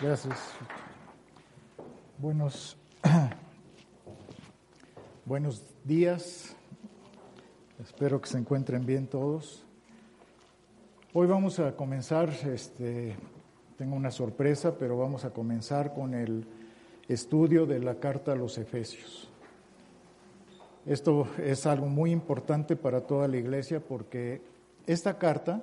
Gracias. Buenos, buenos días. Espero que se encuentren bien todos. Hoy vamos a comenzar, este, tengo una sorpresa, pero vamos a comenzar con el estudio de la carta a los Efesios. Esto es algo muy importante para toda la iglesia porque esta carta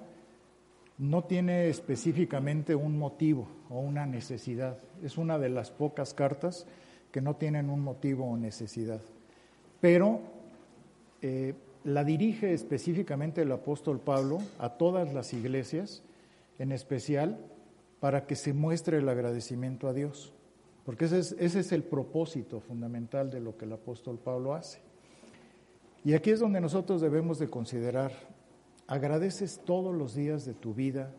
no tiene específicamente un motivo o una necesidad. Es una de las pocas cartas que no tienen un motivo o necesidad. Pero eh, la dirige específicamente el apóstol Pablo a todas las iglesias, en especial para que se muestre el agradecimiento a Dios. Porque ese es, ese es el propósito fundamental de lo que el apóstol Pablo hace. Y aquí es donde nosotros debemos de considerar ¿Agradeces todos los días de tu vida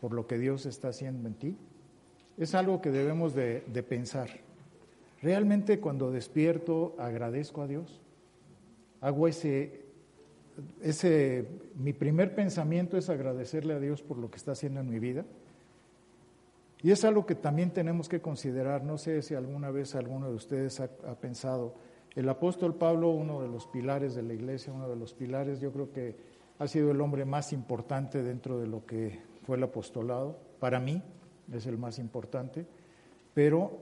por lo que Dios está haciendo en ti? Es algo que debemos de, pensar. ¿Realmente cuando despierto agradezco a Dios? Hago ese, ese, mi primer pensamiento es agradecerle a Dios por lo que está haciendo en mi vida. Y es algo que también tenemos que considerar. No sé si alguna vez alguno de ustedes ha, ha pensado. El apóstol Pablo, uno de los pilares de la iglesia, uno de los pilares, yo creo que ha sido el hombre más importante dentro de lo que fue el apostolado. Para mí es el más importante. Pero,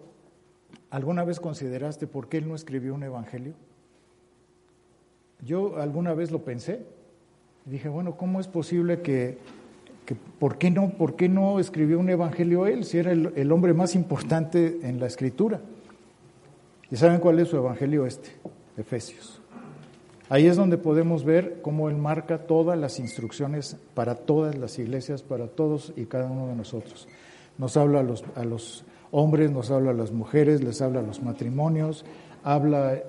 ¿alguna vez consideraste por qué él no escribió un evangelio? Yo alguna vez lo pensé. Dije, bueno, ¿cómo es posible que, ¿por, qué no, ¿por qué no escribió un evangelio él si era el hombre más importante en la escritura? ¿Y saben cuál es su evangelio este? Efesios. Ahí es donde podemos ver cómo Él marca todas las instrucciones para todas las iglesias, para todos y cada uno de nosotros. Nos habla a los, a los hombres, nos habla a las mujeres, les habla a los matrimonios, habla,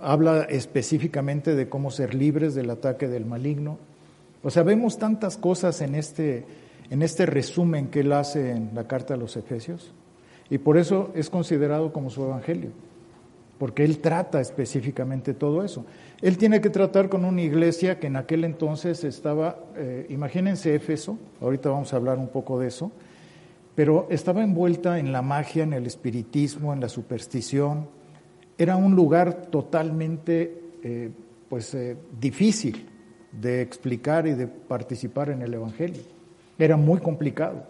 habla específicamente de cómo ser libres del ataque del maligno. O sea, vemos tantas cosas en este, en este resumen que Él hace en la carta a los Efesios y por eso es considerado como su evangelio porque él trata específicamente todo eso. Él tiene que tratar con una iglesia que en aquel entonces estaba, eh, imagínense Éfeso, ahorita vamos a hablar un poco de eso, pero estaba envuelta en la magia, en el espiritismo, en la superstición. Era un lugar totalmente eh, pues, eh, difícil de explicar y de participar en el Evangelio. Era muy complicado.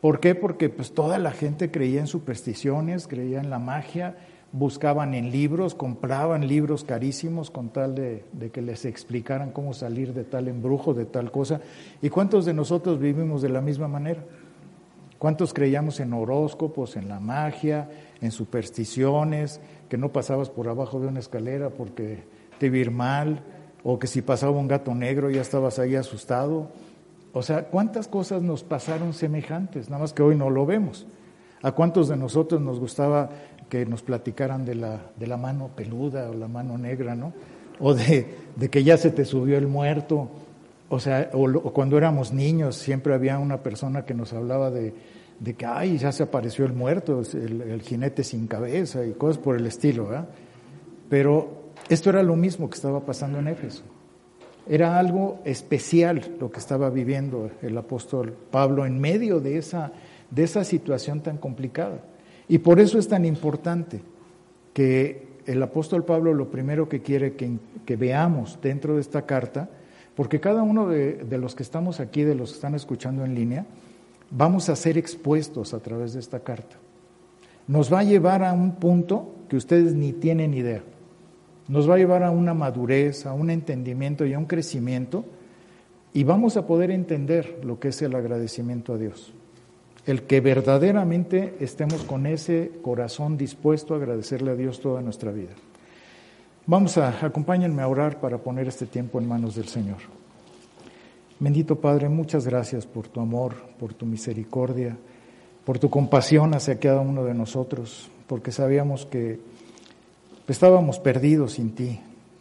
¿Por qué? Porque pues, toda la gente creía en supersticiones, creía en la magia, buscaban en libros, compraban libros carísimos con tal de, que les explicaran cómo salir de tal embrujo, de tal cosa. ¿Y cuántos de nosotros vivimos de la misma manera? ¿Cuántos creíamos en horóscopos, en la magia, en supersticiones, que no pasabas por abajo de una escalera porque te ir mal, o que si pasaba un gato negro ya estabas ahí asustado? O sea, ¿cuántas cosas nos pasaron semejantes? Nada más que hoy no lo vemos. ¿A cuántos de nosotros nos gustaba que nos platicaran de la, de la mano peluda o la mano negra, ¿no? O de, de que ya se te subió el muerto. O sea, o, cuando éramos niños siempre había una persona que nos hablaba de, de que, ay, ya se apareció el muerto, el, jinete sin cabeza y cosas por el estilo, ¿verdad? Pero esto era lo mismo que estaba pasando en Éfeso. Era algo especial lo que estaba viviendo el apóstol Pablo en medio de esa, de esa situación tan complicada. Y por eso es tan importante que el apóstol Pablo lo primero que quiere que, veamos dentro de esta carta, porque cada uno de, de, los que estamos aquí, de los que están escuchando en línea, vamos a ser expuestos a través de esta carta. Nos va a llevar a un punto que ustedes ni tienen idea. Nos va a llevar a una madurez, a un entendimiento y a un crecimiento, y vamos a poder entender lo que es el agradecimiento a Dios el que verdaderamente estemos con ese corazón dispuesto a agradecerle a Dios toda nuestra vida. Vamos a, acompáñenme a orar para poner este tiempo en manos del Señor. Bendito Padre, muchas gracias por tu amor, por tu misericordia, por tu compasión hacia cada uno de nosotros, porque sabíamos que estábamos perdidos sin ti,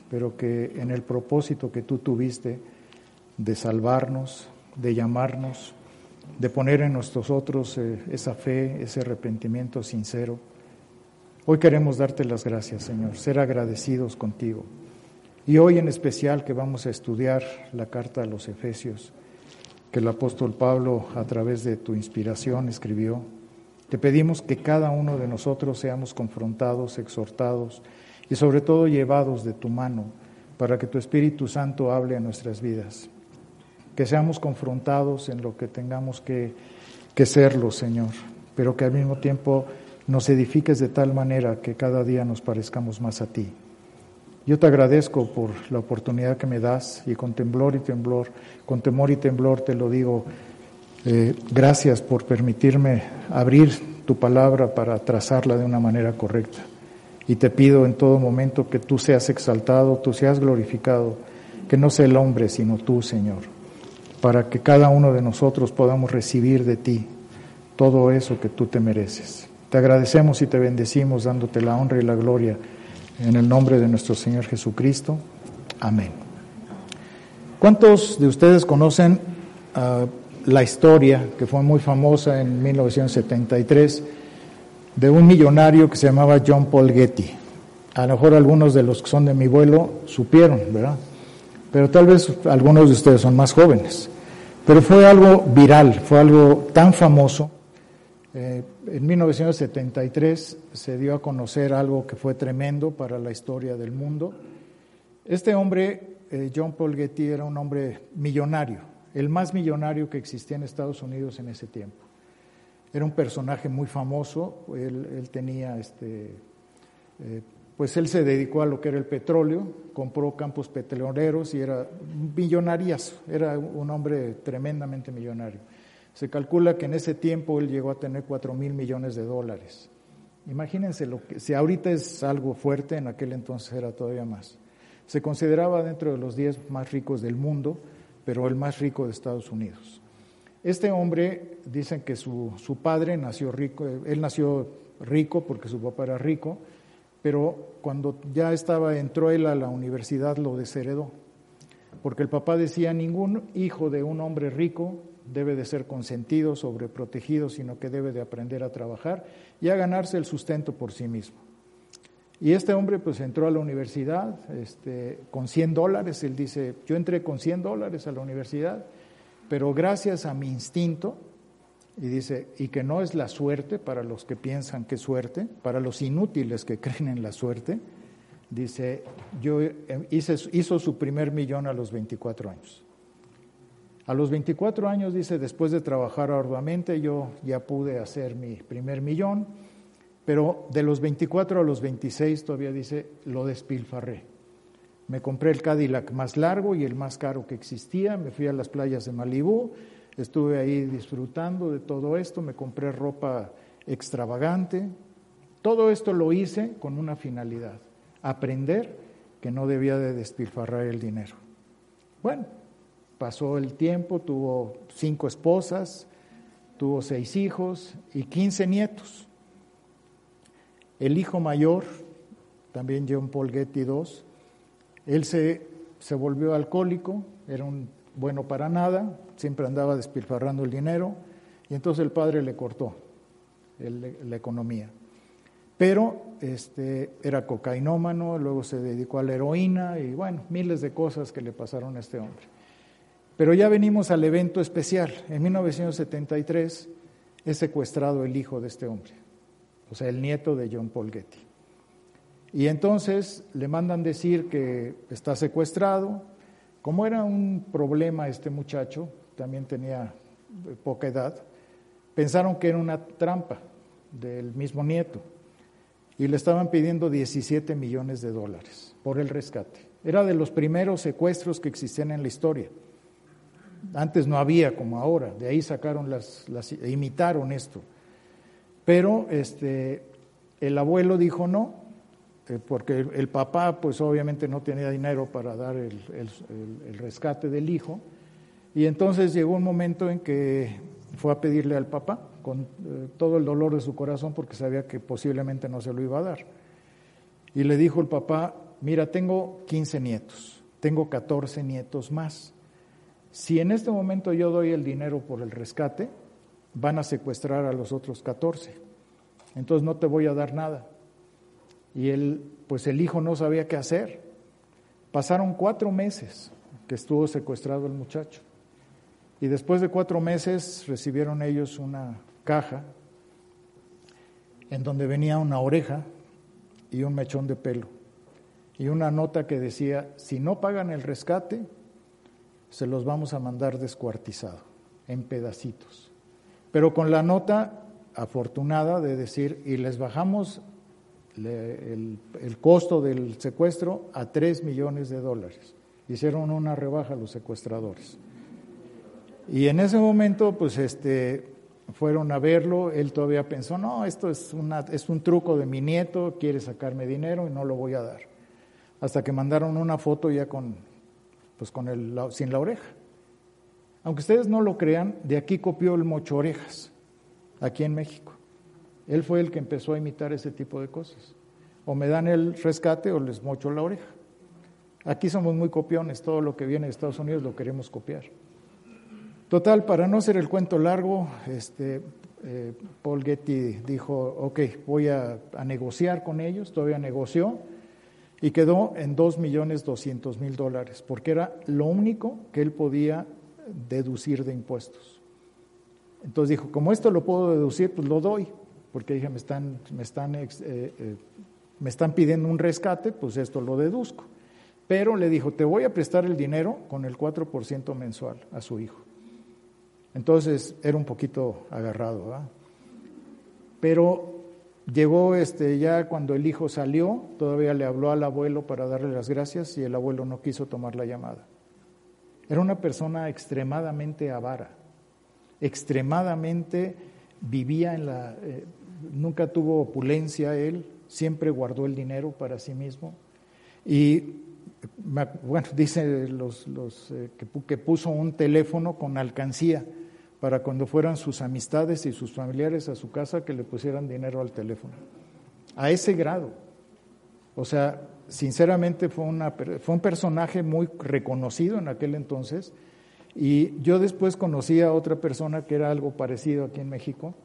pero que en el propósito que tú tuviste de salvarnos, de llamarnos, de poner en nosotros eh, esa fe, ese arrepentimiento sincero, hoy queremos darte las gracias, Señor, ser agradecidos contigo. Y hoy en especial que vamos a estudiar la carta a los Efesios, que el apóstol Pablo a través de tu inspiración escribió, te pedimos que cada uno de nosotros seamos confrontados, exhortados y sobre todo llevados de tu mano para que tu Espíritu Santo hable a nuestras vidas. Que seamos confrontados en lo que tengamos que, que serlo, Señor, pero que al mismo tiempo nos edifiques de tal manera que cada día nos parezcamos más a ti. Yo te agradezco por la oportunidad que me das y con temblor y temblor, con temor y temblor te lo digo, eh, gracias por permitirme abrir tu palabra para trazarla de una manera correcta. Y te pido en todo momento que tú seas exaltado, tú seas glorificado, que no sea el hombre, sino tú, Señor, para que cada uno de nosotros podamos recibir de ti todo eso que tú te mereces. Te agradecemos y te bendecimos dándote la honra y la gloria en el nombre de nuestro Señor Jesucristo. Amén. ¿Cuántos de ustedes conocen ah, la historia que fue muy famosa en 1973 de un millonario que se llamaba John Paul Getty? A lo mejor algunos de los que son de mi vuelo supieron, ¿verdad? Pero tal vez algunos de ustedes son más jóvenes. Pero fue algo viral, fue algo tan famoso. Eh, en 1973 se dio a conocer algo que fue tremendo para la historia del mundo. Este hombre, eh, John Paul Getty, era un hombre millonario, el más millonario que existía en Estados Unidos en ese tiempo. Era un personaje muy famoso, él, tenía, este, eh, pues él se dedicó a lo que era el petróleo, compró campos petroleros y era millonarias, era un hombre tremendamente millonario. Se calcula que en ese tiempo él llegó a tener cuatro mil millones de dólares. Imagínense lo que, si ahorita es algo fuerte, en aquel entonces era todavía más. Se consideraba dentro de los diez más ricos del mundo, pero el más rico de Estados Unidos. Este hombre, dicen que su, su padre nació rico, él nació rico porque su papá era rico, pero cuando ya estaba, entró él a la universidad, lo desheredó. Porque el papá decía, ningún hijo de un hombre rico debe de ser consentido, sobreprotegido, sino que debe de aprender a trabajar y a ganarse el sustento por sí mismo. Y este hombre pues entró a la universidad este, con 100 dólares, él dice, yo entré con 100 dólares a la universidad, pero gracias a mi instinto, y dice, y que no es la suerte para los que piensan que es suerte, para los inútiles que creen en la suerte, dice, yo eh, hice, hizo su primer millón a los 24 años. A los 24 años, dice, después de trabajar arduamente, yo ya pude hacer mi primer millón, pero de los 24 a los 26 todavía dice, lo despilfarré. Me compré el Cadillac más largo y el más caro que existía, me fui a las playas de Malibú, estuve ahí disfrutando de todo esto, me compré ropa extravagante. Todo esto lo hice con una finalidad, aprender que no debía de despilfarrar el dinero. Bueno, Pasó el tiempo, tuvo cinco esposas, tuvo seis hijos y quince nietos. El hijo mayor, también John Paul Getty II, él se, se volvió alcohólico, era un bueno para nada, siempre andaba despilfarrando el dinero, y entonces el padre le cortó la economía. Pero este, era cocainómano, luego se dedicó a la heroína y bueno, miles de cosas que le pasaron a este hombre. Pero ya venimos al evento especial. En 1973 es secuestrado el hijo de este hombre, o sea, el nieto de John Paul Getty. Y entonces le mandan decir que está secuestrado. Como era un problema este muchacho, también tenía poca edad, pensaron que era una trampa del mismo nieto y le estaban pidiendo 17 millones de dólares por el rescate. Era de los primeros secuestros que existían en la historia. Antes no había como ahora, de ahí sacaron las, las imitaron esto. Pero este, el abuelo dijo no, eh, porque el, papá pues obviamente no tenía dinero para dar el, rescate del hijo, Y entonces llegó un momento en que fue a pedirle al papá, con eh, todo el dolor de su corazón, porque sabía que posiblemente no se lo iba a dar. Y le dijo el papá, mira, tengo 15 nietos, tengo 14 nietos más. Si en este momento yo doy el dinero por el rescate, van a secuestrar a los otros 14. Entonces no te voy a dar nada. Y él, pues el hijo no sabía qué hacer. Pasaron cuatro meses que estuvo secuestrado el muchacho. Y después de cuatro meses recibieron ellos una caja en donde venía una oreja y un mechón de pelo y una nota que decía, si no pagan el rescate, se los vamos a mandar descuartizado, en pedacitos. Pero con la nota afortunada de decir, y les bajamos el, el, costo del secuestro a 3 millones de dólares. Hicieron una rebaja a los secuestradores. Y en ese momento, pues este, fueron a verlo, él todavía pensó, no, esto es, una, es un truco de mi nieto, quiere sacarme dinero y no lo voy a dar. Hasta que mandaron una foto ya con, pues con el, sin la oreja. Aunque ustedes no lo crean, de aquí copió el mocho orejas, aquí en México. Él fue el que empezó a imitar ese tipo de cosas. O me dan el rescate o les mocho la oreja. Aquí somos muy copiones, todo lo que viene de Estados Unidos lo queremos copiar. Total, para no ser el cuento largo, este, eh, Paul Getty dijo, ok, voy a, negociar con ellos, todavía negoció, y quedó en 2.200.000 dólares, porque era lo único que él podía deducir de impuestos. Entonces dijo, como esto lo puedo deducir, pues lo doy, porque dije, me están, me están, eh, eh, me están pidiendo un rescate, pues esto lo deduzco. Pero le dijo, te voy a prestar el dinero con el 4% mensual a su hijo. Entonces era un poquito agarrado, ¿verdad? Pero llegó este, ya cuando el hijo salió, todavía le habló al abuelo para darle las gracias y el abuelo no quiso tomar la llamada. Era una persona extremadamente avara, extremadamente vivía en la... Eh, nunca tuvo opulencia él, siempre guardó el dinero para sí mismo. Y bueno, dice los, los eh, que puso un teléfono con alcancía para cuando fueran sus amistades y sus familiares a su casa que le pusieran dinero al teléfono. A ese grado. O sea, sinceramente fue, una, fue un personaje muy reconocido en aquel entonces y yo después conocí a otra persona que era algo parecido aquí en México.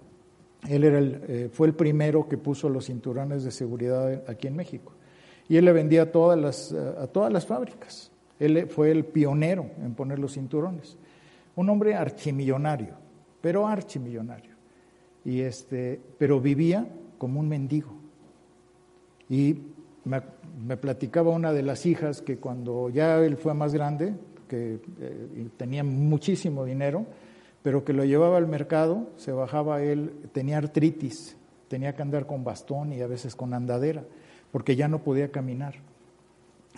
Él era el, eh, fue el primero que puso los cinturones de seguridad aquí en México. Y él le vendía a todas las, a todas las fábricas. Él fue el pionero en poner los cinturones un hombre archimillonario, pero archimillonario. Y este, pero vivía como un mendigo. Y me, platicaba una de las hijas que cuando ya él fue más grande, que eh, tenía muchísimo dinero, pero que lo llevaba al mercado, se bajaba él, tenía artritis, tenía que andar con bastón y a veces con andadera, porque ya no podía caminar.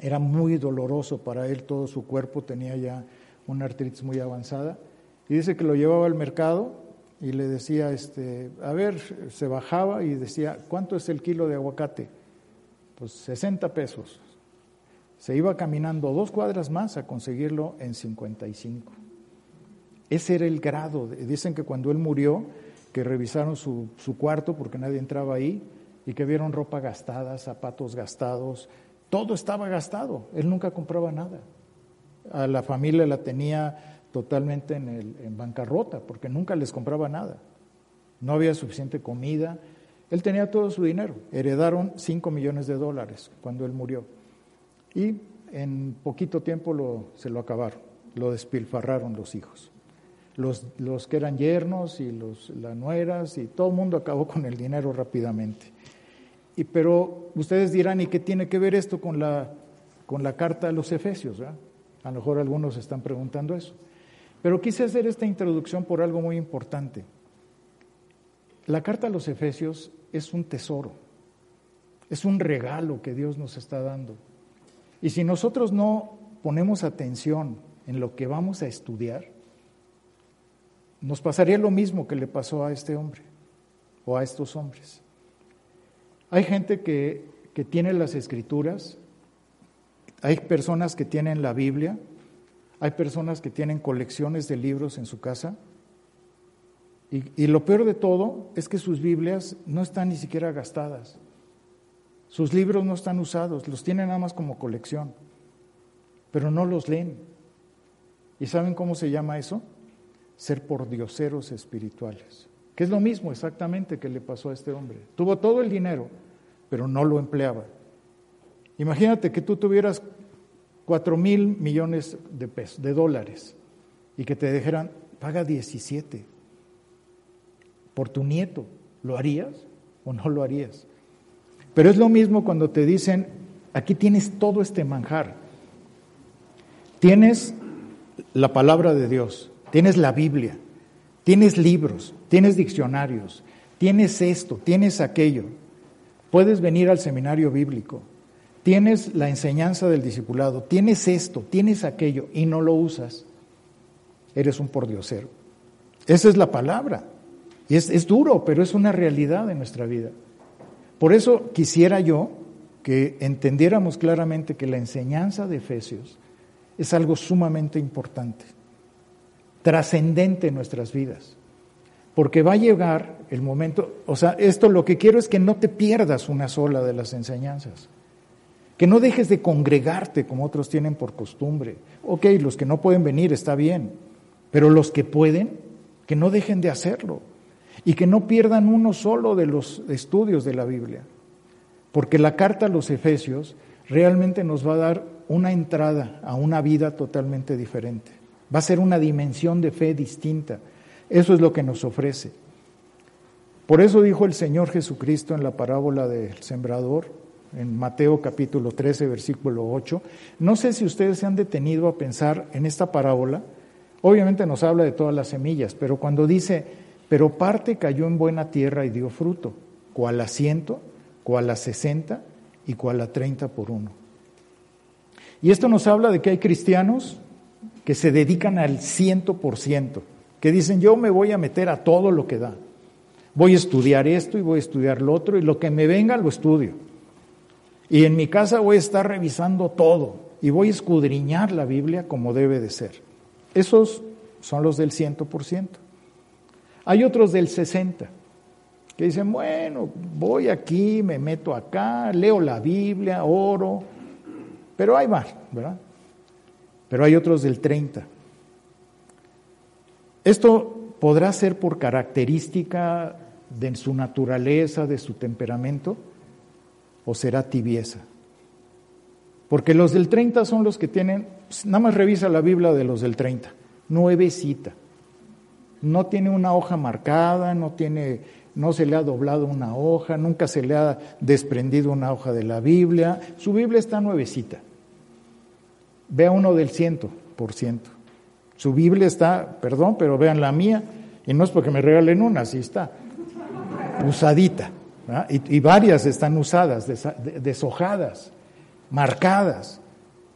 Era muy doloroso para él, todo su cuerpo tenía ya una artritis muy avanzada, y dice que lo llevaba al mercado y le decía, este, a ver, se bajaba y decía, ¿cuánto es el kilo de aguacate? Pues 60 pesos. Se iba caminando dos cuadras más a conseguirlo en 55. Ese era el grado. Dicen que cuando él murió, que revisaron su, su cuarto porque nadie entraba ahí y que vieron ropa gastada, zapatos gastados, todo estaba gastado. Él nunca compraba nada a la familia la tenía totalmente en, el, en bancarrota porque nunca les compraba nada. No había suficiente comida. Él tenía todo su dinero. Heredaron 5 millones de dólares cuando él murió. Y en poquito tiempo lo, se lo acabaron, lo despilfarraron los hijos. Los, los que eran yernos y los, las nueras y todo el mundo acabó con el dinero rápidamente. Y, pero ustedes dirán, ¿y qué tiene que ver esto con la, con la carta a los Efesios? A lo mejor algunos están preguntando eso. Pero quise hacer esta introducción por algo muy importante. La carta a los Efesios es un tesoro, es un regalo que Dios nos está dando. Y si nosotros no ponemos atención en lo que vamos a estudiar, nos pasaría lo mismo que le pasó a este hombre o a estos hombres. Hay gente que, que tiene las escrituras hay personas que tienen la Biblia, Hay personas que tienen colecciones de libros en su casa y, y, lo peor de todo es que sus Biblias no están ni siquiera gastadas. Sus libros no están usados, los tienen nada más como colección, pero no los leen. ¿Y saben cómo se llama eso? Ser pordioseros espirituales, que es lo mismo exactamente que le pasó a este hombre. Tuvo todo el dinero, pero no lo empleaba. Imagínate que tú tuvieras cuatro mil millones de pesos, de dólares, y que te dijeran, paga 17 por tu nieto. ¿Lo harías o no lo harías? Pero es lo mismo cuando te dicen, aquí tienes todo este manjar. Tienes la palabra de Dios, tienes la Biblia, tienes libros, tienes diccionarios, tienes esto, tienes aquello. Puedes venir al seminario bíblico, tienes la enseñanza del discipulado, tienes esto, tienes aquello y no lo usas, eres un pordiosero. Esa es la palabra. Y es, es duro, pero es una realidad en nuestra vida. Por eso quisiera yo que entendiéramos claramente que la enseñanza de Efesios es algo sumamente importante, trascendente en nuestras vidas. Porque va a llegar el momento, o sea, esto lo que quiero es que no te pierdas una sola de las enseñanzas. Que no dejes de congregarte como otros tienen por costumbre. Ok, los que no pueden venir está bien, pero los que pueden, que no dejen de hacerlo y que no pierdan uno solo de los estudios de la Biblia. Porque la carta a los Efesios realmente nos va a dar una entrada a una vida totalmente diferente. Va a ser una dimensión de fe distinta. Eso es lo que nos ofrece. Por eso dijo el Señor Jesucristo en la parábola del sembrador, en Mateo capítulo 13, versículo 8. No sé si ustedes se han detenido a pensar en esta parábola. Obviamente nos habla de todas las semillas, pero cuando dice, pero parte cayó en buena tierra y dio fruto, cual a ciento, cual a sesenta y cual a treinta por uno. Y esto nos habla de que hay cristianos que se dedican al ciento por ciento, que dicen yo me voy a meter a todo lo que da. Voy a estudiar esto y voy a estudiar lo otro y lo que me venga lo estudio. Y en mi casa voy a estar revisando todo y voy a escudriñar la Biblia como debe de ser. Esos son los del ciento por ciento. Hay otros del 60 que dicen, bueno, voy aquí, me meto acá, leo la Biblia, oro, pero hay más, ¿verdad? Pero hay otros del 30. Esto podrá ser por característica de su naturaleza, de su temperamento, o será tibieza. Porque los del 30 son los que tienen, nada más revisa la Biblia de los del 30, nuevecita. No tiene una hoja marcada, no tiene, no se le ha doblado una hoja, nunca se le ha desprendido una hoja de la Biblia. Su Biblia está nuevecita. Vea uno del ciento por ciento. Su Biblia está, perdón, pero vean la mía, y no es porque me regalen una, así está, usadita. Y, varias están usadas, deshojadas, marcadas.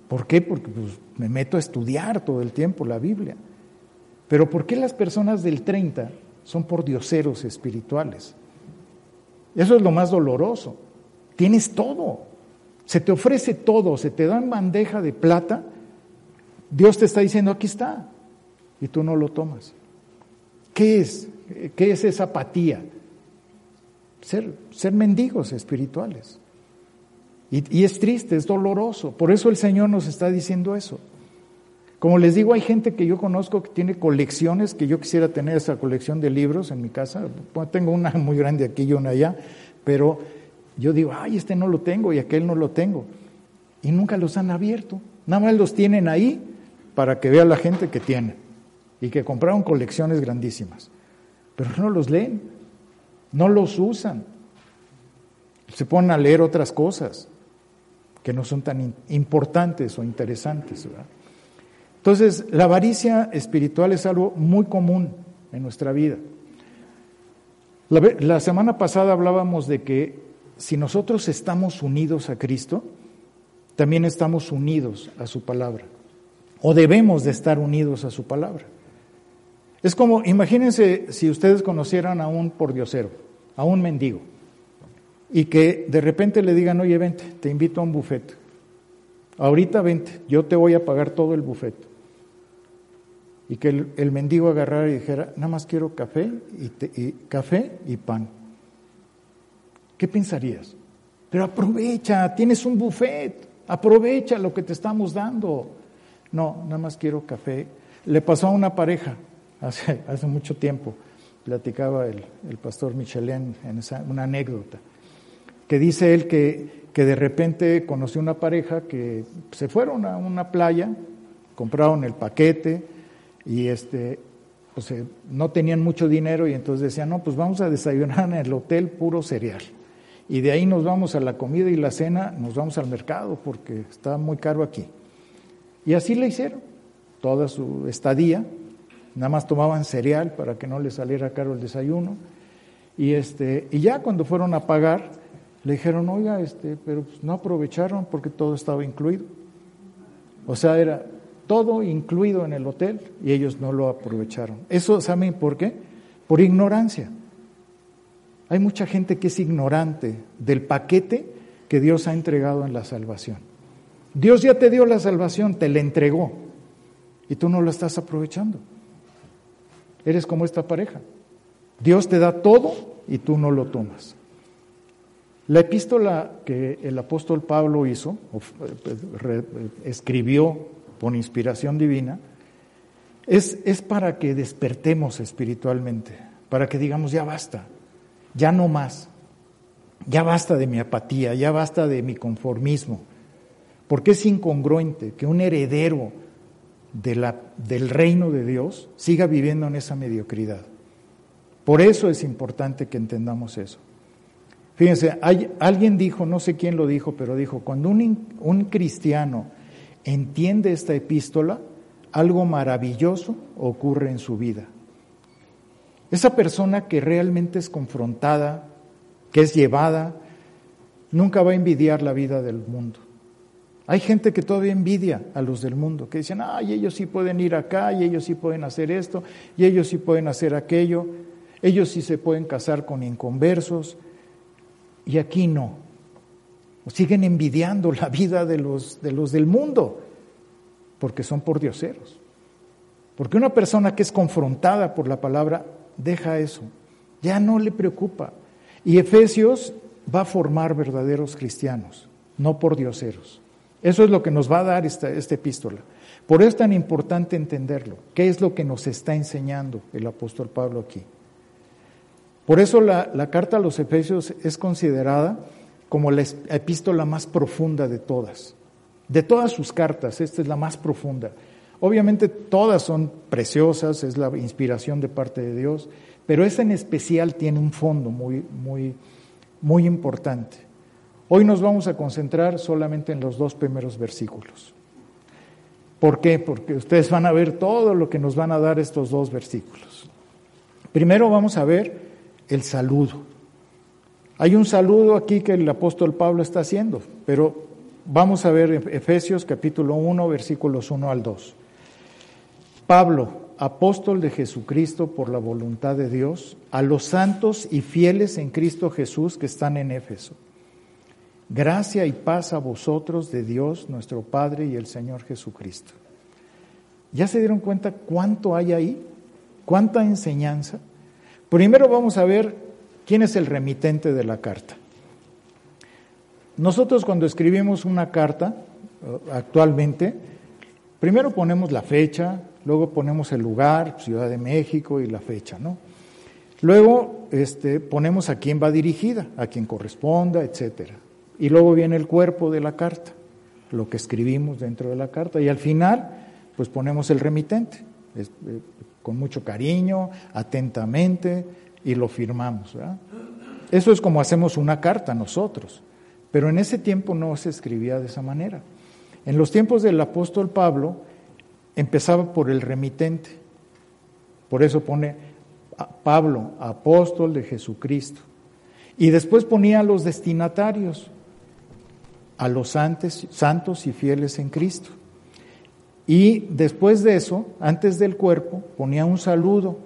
¿Por qué? Porque pues, me meto a estudiar todo el tiempo la Biblia. Pero ¿por qué las personas del 30 son por dioseros espirituales? Eso es lo más doloroso. Tienes todo, se te ofrece todo, se te dan bandeja de plata, Dios te está diciendo, aquí está, y tú no lo tomas. ¿Qué es? ¿Qué es esa apatía? Ser, ser mendigos espirituales. Y, y es triste, es doloroso. Por eso el Señor nos está diciendo eso. Como les digo, hay gente que yo conozco que tiene colecciones, que yo quisiera tener esa colección de libros en mi casa. tengo una muy grande aquí y una allá, pero yo digo, ay, este no lo tengo y aquel no lo tengo. Y nunca los han abierto. Nada más los tienen ahí para que vea la gente que tiene y que compraron colecciones grandísimas. Pero no los leen, no los usan. Se ponen a leer otras cosas que no son tan importantes o interesantes. Entonces, la avaricia espiritual es algo muy común en nuestra vida. la semana pasada hablábamos de que si nosotros estamos unidos a Cristo, también estamos unidos a su palabra, o debemos de estar unidos a su palabra. Es como, imagínense si ustedes conocieran a un pordiosero, a un mendigo, y que de repente le digan, oye, vente, te invito a un buffet. Ahorita vente, yo te voy a pagar todo el buffet. y que el, mendigo agarrara y dijera, nada más quiero café y, y café y pan. ¿Qué pensarías? Pero aprovecha, tienes un buffet, aprovecha lo que te estamos dando. No, nada más quiero café. Le pasó a una pareja hace, mucho tiempo, platicaba el, pastor Michelén en esa, una anécdota, que dice él que, que de repente conoció una pareja que se fueron a una playa, compraron el paquete y este, pues, eh, no tenían mucho dinero y entonces decían, no, pues vamos a desayunar en el hotel puro cereal y de ahí nos vamos a la comida y la cena, nos vamos al mercado porque está muy caro aquí. Y así le hicieron toda su estadía, nada más tomaban cereal para que no les saliera caro el desayuno. Y, este, y ya cuando fueron a pagar, le dijeron, oiga, este, pero pues no aprovecharon porque todo estaba incluido. O sea, era todo incluido en el hotel y ellos no lo aprovecharon. Eso, ¿saben por qué? Por ignorancia. Hay mucha gente que es ignorante del paquete que Dios ha entregado en la salvación. Dios ya te dio la salvación, te la entregó y tú no lo estás aprovechando. Eres como esta pareja. Dios te da todo y tú no lo tomas. La epístola que el apóstol Pablo hizo, eh, escribió por inspiración divina, es, es para que despertemos espiritualmente, para que digamos, ya basta, ya no más, ya basta de mi apatía, ya basta de mi conformismo, porque es incongruente que un heredero del reino de Dios siga viviendo en esa mediocridad. Por eso es importante que entendamos eso. Fíjense, hay, alguien dijo, no sé quién lo dijo, pero dijo, cuando un, un cristiano entiende esta epístola, algo maravilloso ocurre en su vida. Esa persona que realmente es confrontada, que es llevada, nunca va a envidiar la vida del mundo. Hay gente que todavía envidia a los del mundo, que dicen, ay, ellos sí pueden ir acá, y ellos sí pueden hacer esto, y ellos sí pueden hacer aquello, ellos sí se pueden casar con inconversos, y aquí no. Siguen envidiando la vida de los, de los del mundo, porque son por dioseros. Porque una persona que es confrontada por la palabra deja eso, ya no le preocupa. Y Efesios va a formar verdaderos cristianos, no por dioseros. Eso es lo que nos va a dar esta, epístola. Por eso es tan importante entenderlo. ¿Qué es lo que nos está enseñando el apóstol Pablo aquí? Por eso la, la carta a los Efesios es considerada como la epístola más profunda de todas. De todas sus cartas, esta es la más profunda. Obviamente todas son preciosas, es la inspiración de parte de Dios, pero esa en especial tiene un fondo muy, muy, muy importante. Hoy nos vamos a concentrar solamente en los dos primeros versículos. ¿Por qué? Porque ustedes van a ver todo lo que nos van a dar estos dos versículos. Primero vamos a ver el saludo. Hay un saludo aquí que el apóstol Pablo está haciendo, pero vamos a ver Efesios capítulo 1, versículos 1 al 2. Pablo, apóstol de Jesucristo por la voluntad de Dios, a los santos y fieles en Cristo Jesús que están en Éfeso. Gracia y paz a vosotros de Dios nuestro Padre y el Señor Jesucristo. ¿Ya se dieron cuenta cuánto hay ahí? ¿Cuánta enseñanza? Primero vamos a ver quién es el remitente de la carta. Nosotros cuando escribimos una carta, eh, actualmente, primero ponemos la fecha, luego ponemos el lugar, Ciudad de México y la fecha, ¿no? Luego este, ponemos a quién va dirigida, a quién corresponda, etcétera. Y luego viene el cuerpo de la carta, lo que escribimos dentro de la carta. Y al final, pues ponemos el remitente, eh, con mucho cariño, atentamente, y lo firmamos. Eso es como hacemos una carta nosotros. Pero en ese tiempo no se escribía de esa manera. En los tiempos del apóstol Pablo, empezaba por el remitente. Por eso pone Pablo, apóstol de Jesucristo. Y después ponía a los destinatarios, a los santos, santos y fieles en Cristo. Y después de eso, antes del cuerpo, ponía un saludo.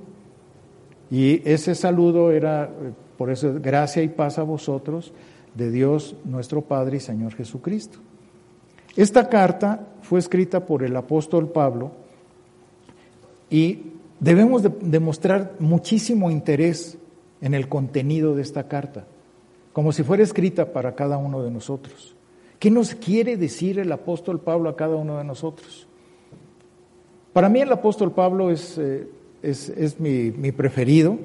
Y ese saludo era, por eso, gracia y paz a vosotros, de Dios nuestro Padre y Señor Jesucristo. Esta carta fue escrita por el apóstol Pablo Y debemos demostrar muchísimo interés en el contenido de esta carta, como si fuera escrita para cada uno de nosotros. ¿Qué nos quiere decir el apóstol Pablo a cada uno de nosotros? Para mí el apóstol Pablo es, eh, es, mi, preferido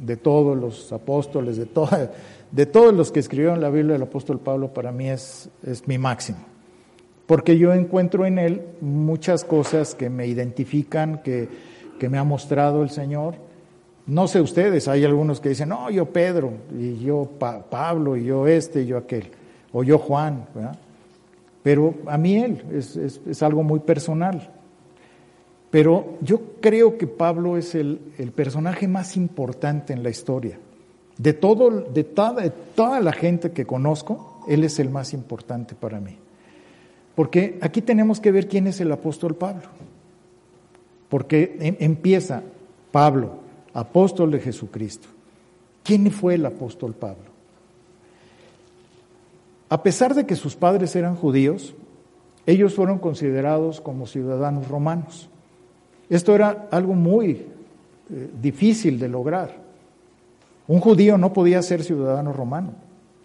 de todos los apóstoles, de, de todos los que escribieron la Biblia, el apóstol Pablo para mí es, es mi máximo porque yo encuentro en él muchas cosas que me identifican, que, me ha mostrado el Señor. No sé ustedes, hay algunos que dicen, no, yo Pedro, y yo Pablo, y yo este, y yo aquel, o yo Juan, pero a mí él es, algo muy personal. Pero yo creo que Pablo es el, personaje más importante en la historia. De, todo, de toda la gente que conozco, él es el más importante para mí. Porque aquí tenemos que ver quién es el apóstol Pablo. Porque em, empieza Pablo, apóstol de Jesucristo. ¿Quién fue el apóstol Pablo? A pesar de que sus padres eran judíos, ellos fueron considerados como ciudadanos romanos. Esto era algo muy eh, difícil de lograr. Un judío no podía ser ciudadano romano.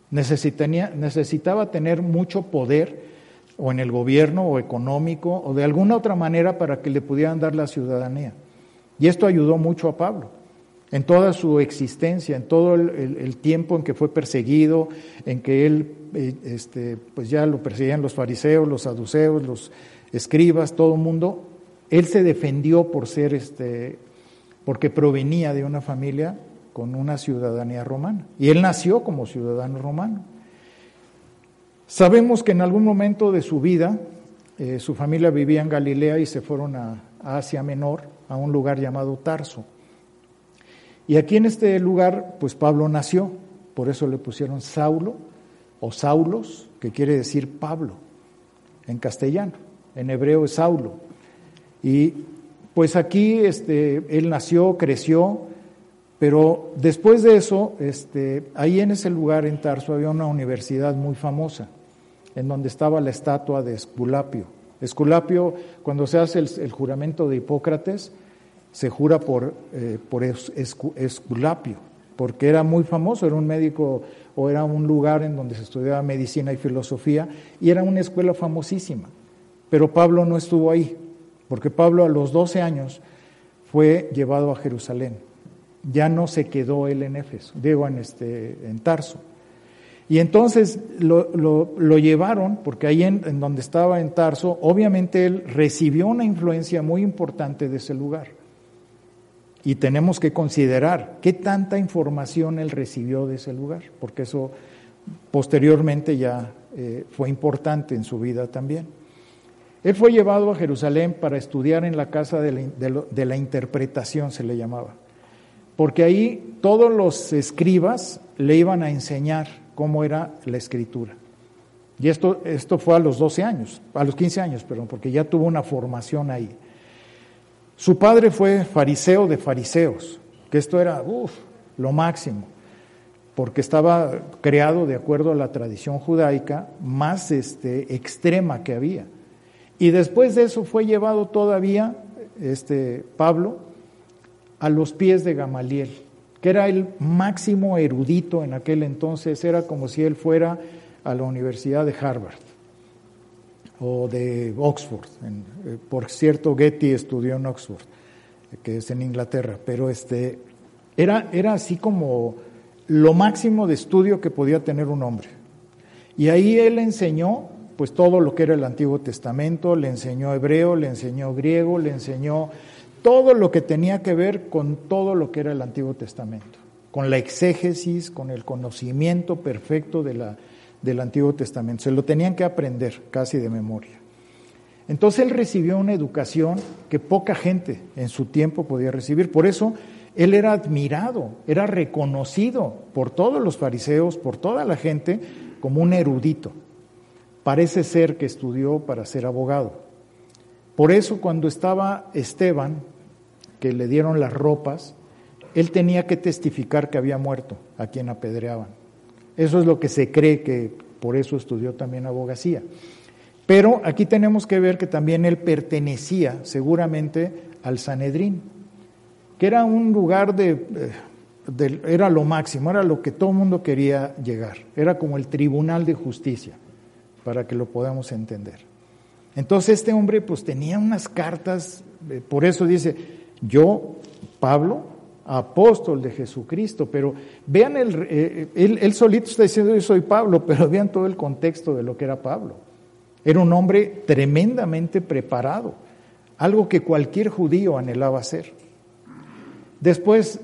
necesitaba tener mucho poder o en el gobierno o económico o de alguna otra manera para que le pudieran dar la ciudadanía. Y esto ayudó mucho a Pablo en toda su existencia, en todo el, tiempo en que fue perseguido, en que él, eh, este, pues ya lo perseguían los fariseos, los saduceos, los escribas, todo el mundo, él se defendió por ser, este, porque provenía de una familia con una ciudadanía romana. Y él nació como ciudadano romano. Sabemos que en algún momento de su vida eh, su familia vivía en Galilea y se fueron a, Asia Menor, a un lugar llamado Tarso. Y aquí en este lugar, pues Pablo nació, por eso le pusieron Saulo o Saulos, que quiere decir Pablo en castellano, en hebreo es Saulo. Y pues aquí este, él nació, creció, pero después de eso, este, ahí en ese lugar en Tarso había una universidad muy famosa en donde estaba la estatua de Esculapio. Esculapio, cuando se hace el, juramento de Hipócrates, se jura por, eh, por Esculapio, porque era muy famoso, era un médico o era un lugar en donde se estudiaba medicina y filosofía, y era una escuela famosísima. Pero Pablo no estuvo ahí, porque Pablo a los 12 años fue llevado a Jerusalén. Ya no se quedó él en Éfeso, digo en, este, en Tarso. Y entonces lo, llevaron, porque ahí en, donde estaba en Tarso, obviamente él recibió una influencia muy importante de ese lugar. Y tenemos que considerar qué tanta información él recibió de ese lugar, porque eso posteriormente ya eh, fue importante en su vida también. Él fue llevado a Jerusalén para estudiar en la casa de la interpretación, se le llamaba, porque ahí todos los escribas le iban a enseñar cómo era la escritura. Y esto, esto fue a los 12 años, a los 15 años, perdón, porque ya tuvo una formación ahí. Su padre fue fariseo de fariseos, que esto era lo máximo, porque estaba creado de acuerdo a la tradición judaica más este, extrema que había. Y después de eso fue llevado todavía este, Pablo a los pies de Gamaliel, que era el máximo erudito en aquel entonces, era como si él fuera a la Universidad de Harvard o de Oxford. Eh, por cierto, Getty estudió en Oxford, que es en Inglaterra, pero este, era, era así como lo máximo de estudio que podía tener un hombre. Y ahí él enseñó pues todo lo que era el Antiguo Testamento, le enseñó hebreo, le enseñó griego, le enseñó todo lo que tenía que ver con todo lo que era el Antiguo Testamento, con la exégesis, con el conocimiento perfecto de la, del Antiguo Testamento. Se lo tenían que aprender casi de memoria. Entonces él recibió una educación que poca gente en su tiempo podía recibir. Por eso él era admirado, era reconocido por todos los fariseos, por toda la gente, como un erudito. Parece ser que estudió para ser abogado. Por eso cuando estaba Esteban que le dieron las ropas, él tenía que testificar que había muerto a quien apedreaban. Eso es lo que se cree que por eso estudió también abogacía. Pero aquí tenemos que ver que también él pertenecía seguramente al Sanedrín, que era un lugar de, eh, era lo máximo, era lo que todo el mundo quería llegar, era como el tribunal de justicia, para que lo podamos entender. Entonces este hombre pues tenía unas cartas, eh, por eso dice, yo, Pablo, apóstol de Jesucristo, pero vean, el, eh, él, él solito está diciendo yo soy Pablo, pero vean todo el contexto de lo que era Pablo. Era un hombre tremendamente preparado, algo que cualquier judío anhelaba ser. Después,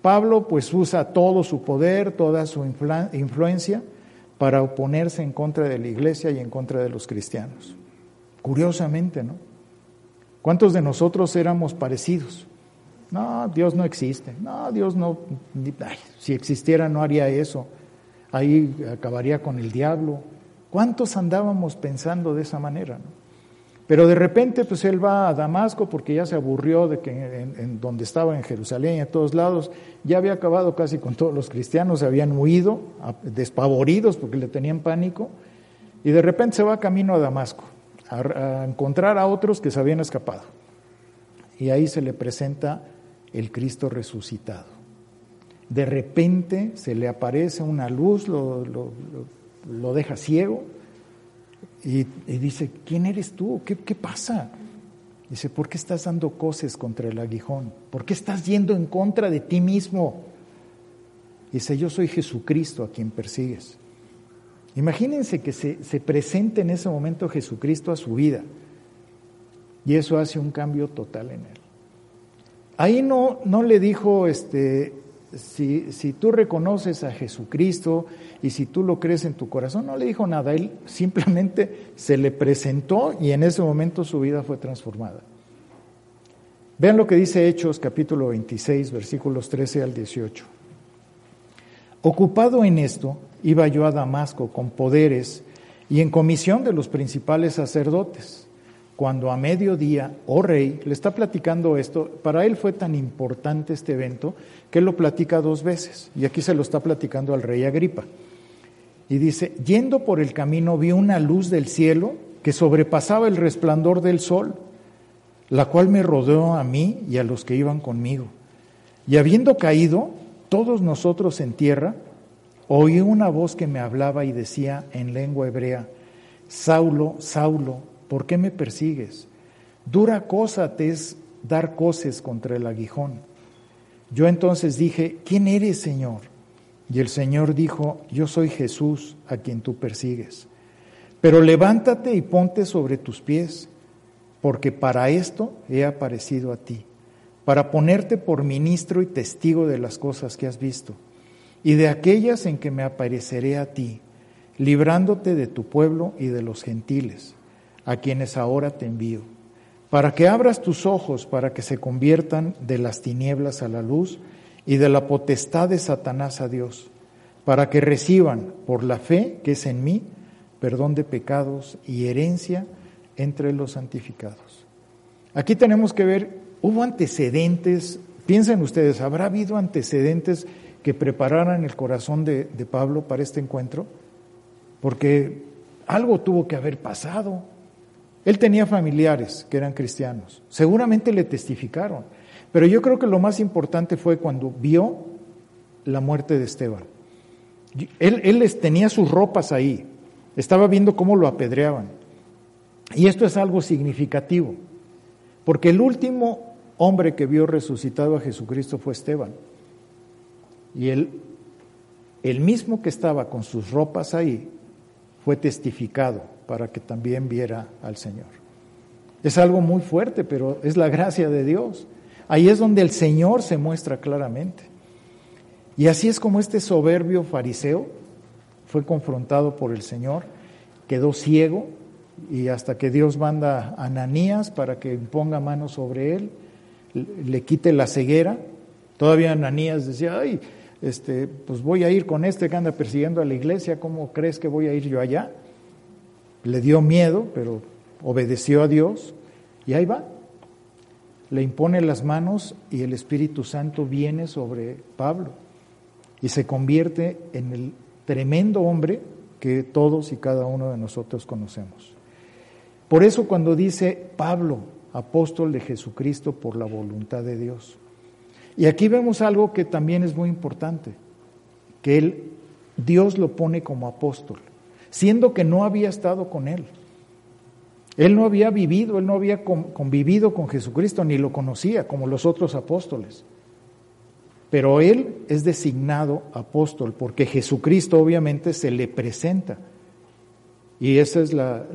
Pablo pues usa todo su poder, toda su influencia para oponerse en contra de la iglesia y en contra de los cristianos. Curiosamente, ¿no? ¿Cuántos de nosotros éramos parecidos? No, Dios no existe. No, Dios no, si existiera no haría eso. Ahí acabaría con el diablo. ¿Cuántos andábamos pensando de esa manera? Pero de repente, pues él va a Damasco porque ya se aburrió de que en, donde estaba en Jerusalén y a todos lados ya había acabado casi con todos los cristianos, se habían huido, despavoridos porque le tenían pánico, y de repente se va camino a Damasco a encontrar a otros que se habían escapado. Y ahí se le presenta el Cristo resucitado. De repente se le aparece una luz, lo, lo deja ciego y, dice, ¿quién eres tú? ¿Qué, ¿Qué, pasa? Dice, ¿por qué estás dando coces contra el aguijón? ¿Por qué estás yendo en contra de ti mismo? Dice, yo soy Jesucristo a quien persigues. Imagínense que se, se presente en ese momento Jesucristo a su vida y eso hace un cambio total en él. Ahí no, no le dijo, este, si, si, tú reconoces a Jesucristo y si tú lo crees en tu corazón, no le dijo nada, él simplemente se le presentó y en ese momento su vida fue transformada. Vean lo que dice Hechos capítulo 26, versículos 13 al 18. Ocupado en esto, iba yo a Damasco con poderes y en comisión de los principales sacerdotes cuando a mediodía, oh rey, le está platicando esto, para él fue tan importante este evento que lo platica dos veces, y aquí se lo está platicando al rey Agripa. Y dice, yendo por el camino vi una luz del cielo que sobrepasaba el resplandor del sol, la cual me rodeó a mí y a los que iban conmigo. Y habiendo caído todos nosotros en tierra, oí una voz que me hablaba y decía en lengua hebrea, Saulo, Saulo, ¿por qué me persigues? Dura cosa te es dar coces contra el aguijón. Yo entonces dije, ¿quién eres, Señor? Y el Señor dijo, yo soy Jesús a quien tú persigues. Pero levántate y ponte sobre tus pies, porque para esto he aparecido a ti, para ponerte por ministro y testigo de las cosas que has visto, y de aquellas en que me apareceré a ti, librándote de tu pueblo y de los gentiles a quienes ahora te envío, para que abras tus ojos para que se conviertan de las tinieblas a la luz y de la potestad de Satanás a Dios, para que reciban por la fe que es en mí perdón de pecados y herencia entre los santificados. Aquí tenemos que ver, hubo antecedentes, piensen ustedes, ¿habrá habido antecedentes que prepararan el corazón de, de Pablo para este encuentro? Porque algo tuvo que haber pasado. Él tenía familiares que eran cristianos, seguramente le testificaron, pero yo creo que lo más importante fue cuando vio la muerte de Esteban. Él, él tenía sus ropas ahí, estaba viendo cómo lo apedreaban. Y esto es algo significativo, porque el último hombre que vio resucitado a Jesucristo fue Esteban. Y él, el mismo que estaba con sus ropas ahí, fue testificado para que también viera al Señor. Es algo muy fuerte, pero es la gracia de Dios. Ahí es donde el Señor se muestra claramente. Y así es como este soberbio fariseo fue confrontado por el Señor, quedó ciego y hasta que Dios manda a Ananías para que ponga mano sobre él, le quite la ceguera. Todavía Ananías decía, ay, este, pues voy a ir con este que anda persiguiendo a la iglesia, ¿cómo crees que voy a ir yo allá? Le dio miedo, pero obedeció a Dios y ahí va. Le impone las manos y el Espíritu Santo viene sobre Pablo y se convierte en el tremendo hombre que todos y cada uno de nosotros conocemos. Por eso cuando dice Pablo, apóstol de Jesucristo por la voluntad de Dios. Y aquí vemos algo que también es muy importante, que él, Dios lo pone como apóstol, siendo que no había estado con él. Él no había vivido, él no había convivido con Jesucristo, ni lo conocía como los otros apóstoles. Pero él es designado apóstol porque Jesucristo obviamente se le presenta. Y esa es la,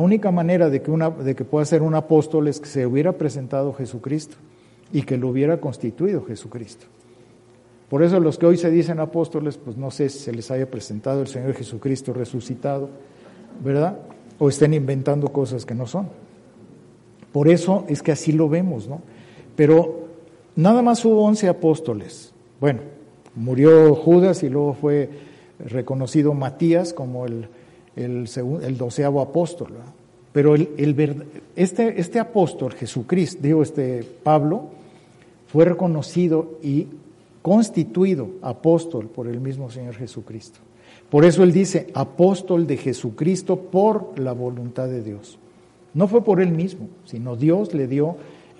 única manera de que, de que pueda ser un apóstol es que se hubiera presentado Jesucristo y que lo hubiera constituido Jesucristo. Por eso los que hoy se dicen apóstoles, pues no sé si se les haya presentado el Señor Jesucristo resucitado, ¿verdad? O estén inventando cosas que no son. Por eso es que así lo vemos, ¿no? Pero nada más hubo once apóstoles. Bueno, murió Judas y luego fue reconocido Matías como el, el, doceavo apóstol. Pero el, el, este, este apóstol, Jesucristo, digo, este Pablo, fue reconocido y constituido apóstol por el mismo Señor Jesucristo. Por eso él dice, apóstol de Jesucristo por la voluntad de Dios. No fue por él mismo, sino Dios le dio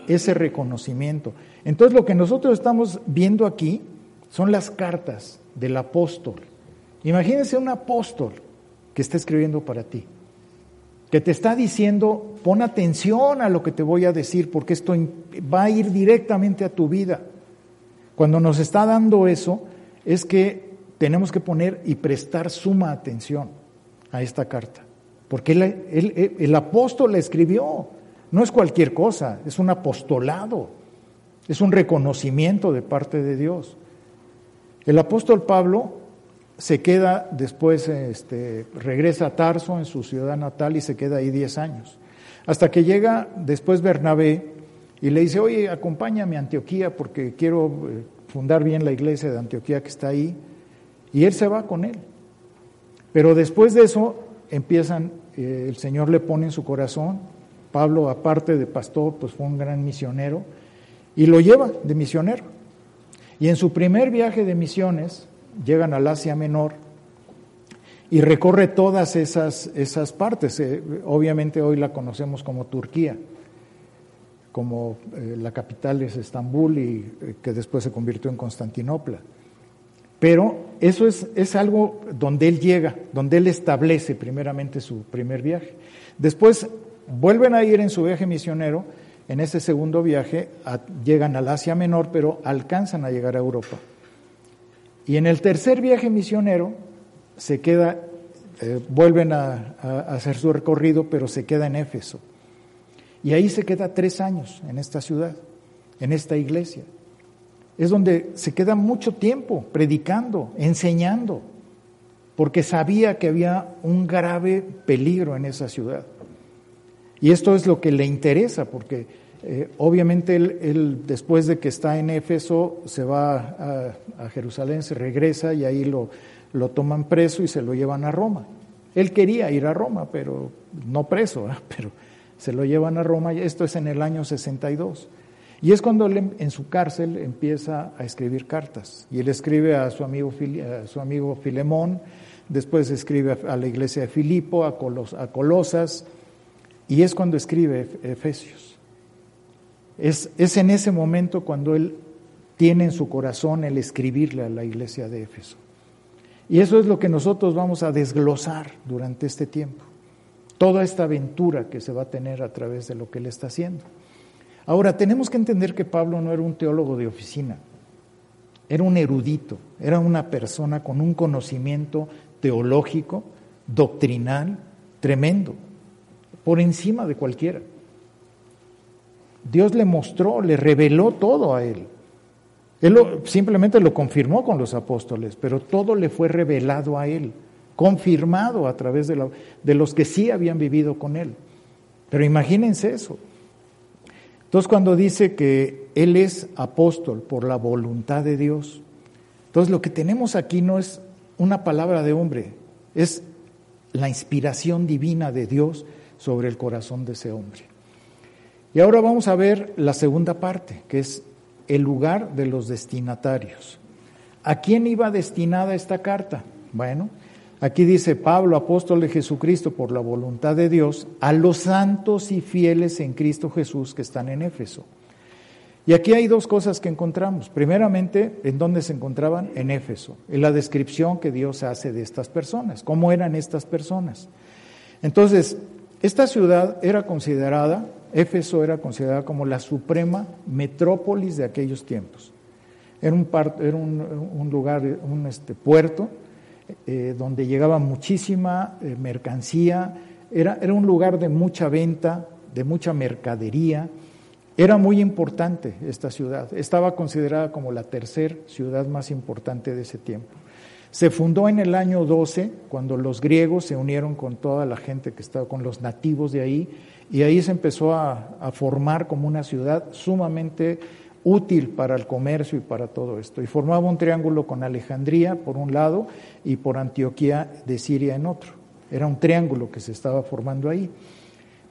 ese reconocimiento. Entonces lo que nosotros estamos viendo aquí son las cartas del apóstol. Imagínense un apóstol que está escribiendo para ti, que te está diciendo, pon atención a lo que te voy a decir, porque esto va a ir directamente a tu vida. Cuando nos está dando eso, es que tenemos que poner y prestar suma atención a esta carta, porque el apóstol la escribió, no es cualquier cosa, es un apostolado, es un reconocimiento de parte de Dios. El apóstol Pablo se queda después, este, regresa a Tarso, en su ciudad natal, y se queda ahí 10 años. Hasta que llega después Bernabé y le dice, oye, acompáñame a Antioquía porque quiero eh, fundar bien la iglesia de Antioquía que está ahí. Y él se va con él. Pero después de eso empiezan, eh, el Señor le pone en su corazón, Pablo aparte de pastor, pues fue un gran misionero, y lo lleva de misionero. Y en su primer viaje de misiones, llegan al Asia Menor y recorre todas esas, esas partes. Eh, obviamente hoy la conocemos como Turquía, como eh, la capital es Estambul y eh, que después se convirtió en Constantinopla. Pero eso es, es algo donde él llega, donde él establece primeramente su primer viaje. Después vuelven a ir en su viaje misionero, en ese segundo viaje llegan al Asia Menor, pero alcanzan a llegar a Europa. Y en el tercer viaje misionero se queda, eh, vuelven a, hacer su recorrido, pero se queda en Éfeso. Y ahí se queda tres años en esta ciudad, en esta iglesia. Es donde se queda mucho tiempo predicando, enseñando, porque sabía que había un grave peligro en esa ciudad. Y esto es lo que le interesa, porque eh, obviamente él, después de que está en Éfeso, se va a, Jerusalén, se regresa y ahí lo, lo, toman preso y se lo llevan a Roma. Él quería ir a Roma, pero no preso, pero se lo llevan a Roma. Esto es en el año 62. Y es cuando él en su cárcel empieza a escribir cartas. Y él escribe a su amigo, su amigo Filemón, después escribe a la iglesia de Filipo, a, a Colosas, y es cuando escribe Efesios. Es, en ese momento cuando él tiene en su corazón el escribirle a la iglesia de Éfeso. Y eso es lo que nosotros vamos a desglosar durante este tiempo. Toda esta aventura que se va a tener a través de lo que él está haciendo. Ahora, tenemos que entender que Pablo no era un teólogo de oficina, era un erudito, era una persona con un conocimiento teológico, doctrinal, tremendo, por encima de cualquiera. Dios le mostró, le reveló todo a él. Él simplemente lo confirmó con los apóstoles, pero todo le fue revelado a él, confirmado a través de, de los que sí habían vivido con él. Pero imagínense eso. Entonces cuando dice que él es apóstol por la voluntad de Dios, entonces lo que tenemos aquí no es una palabra de hombre, es la inspiración divina de Dios sobre el corazón de ese hombre. Y ahora vamos a ver la segunda parte, que es el lugar de los destinatarios. ¿A quién iba destinada esta carta? Bueno, Aquí dice Pablo, apóstol de Jesucristo por la voluntad de Dios, a los santos y fieles en Cristo Jesús que están en Éfeso. Y aquí hay dos cosas que encontramos. Primeramente, ¿en dónde se encontraban? En Éfeso, en la descripción que Dios hace de estas personas, cómo eran estas personas. Entonces, esta ciudad era considerada, Éfeso era considerada como la suprema metrópolis de aquellos tiempos. Era un, era un, lugar, un este, puerto eh, donde llegaba muchísima eh, mercancía, era, era un lugar de mucha venta, de mucha mercadería. Era muy importante esta ciudad, estaba considerada como la tercera ciudad más importante de ese tiempo. Se fundó en el año 12, cuando los griegos se unieron con toda la gente que estaba, con los nativos de ahí, y ahí se empezó a, formar como una ciudad sumamente útil para el comercio y para todo esto. Y formaba un triángulo con Alejandría por un lado y por Antioquía de Siria en otro. Era un triángulo que se estaba formando ahí.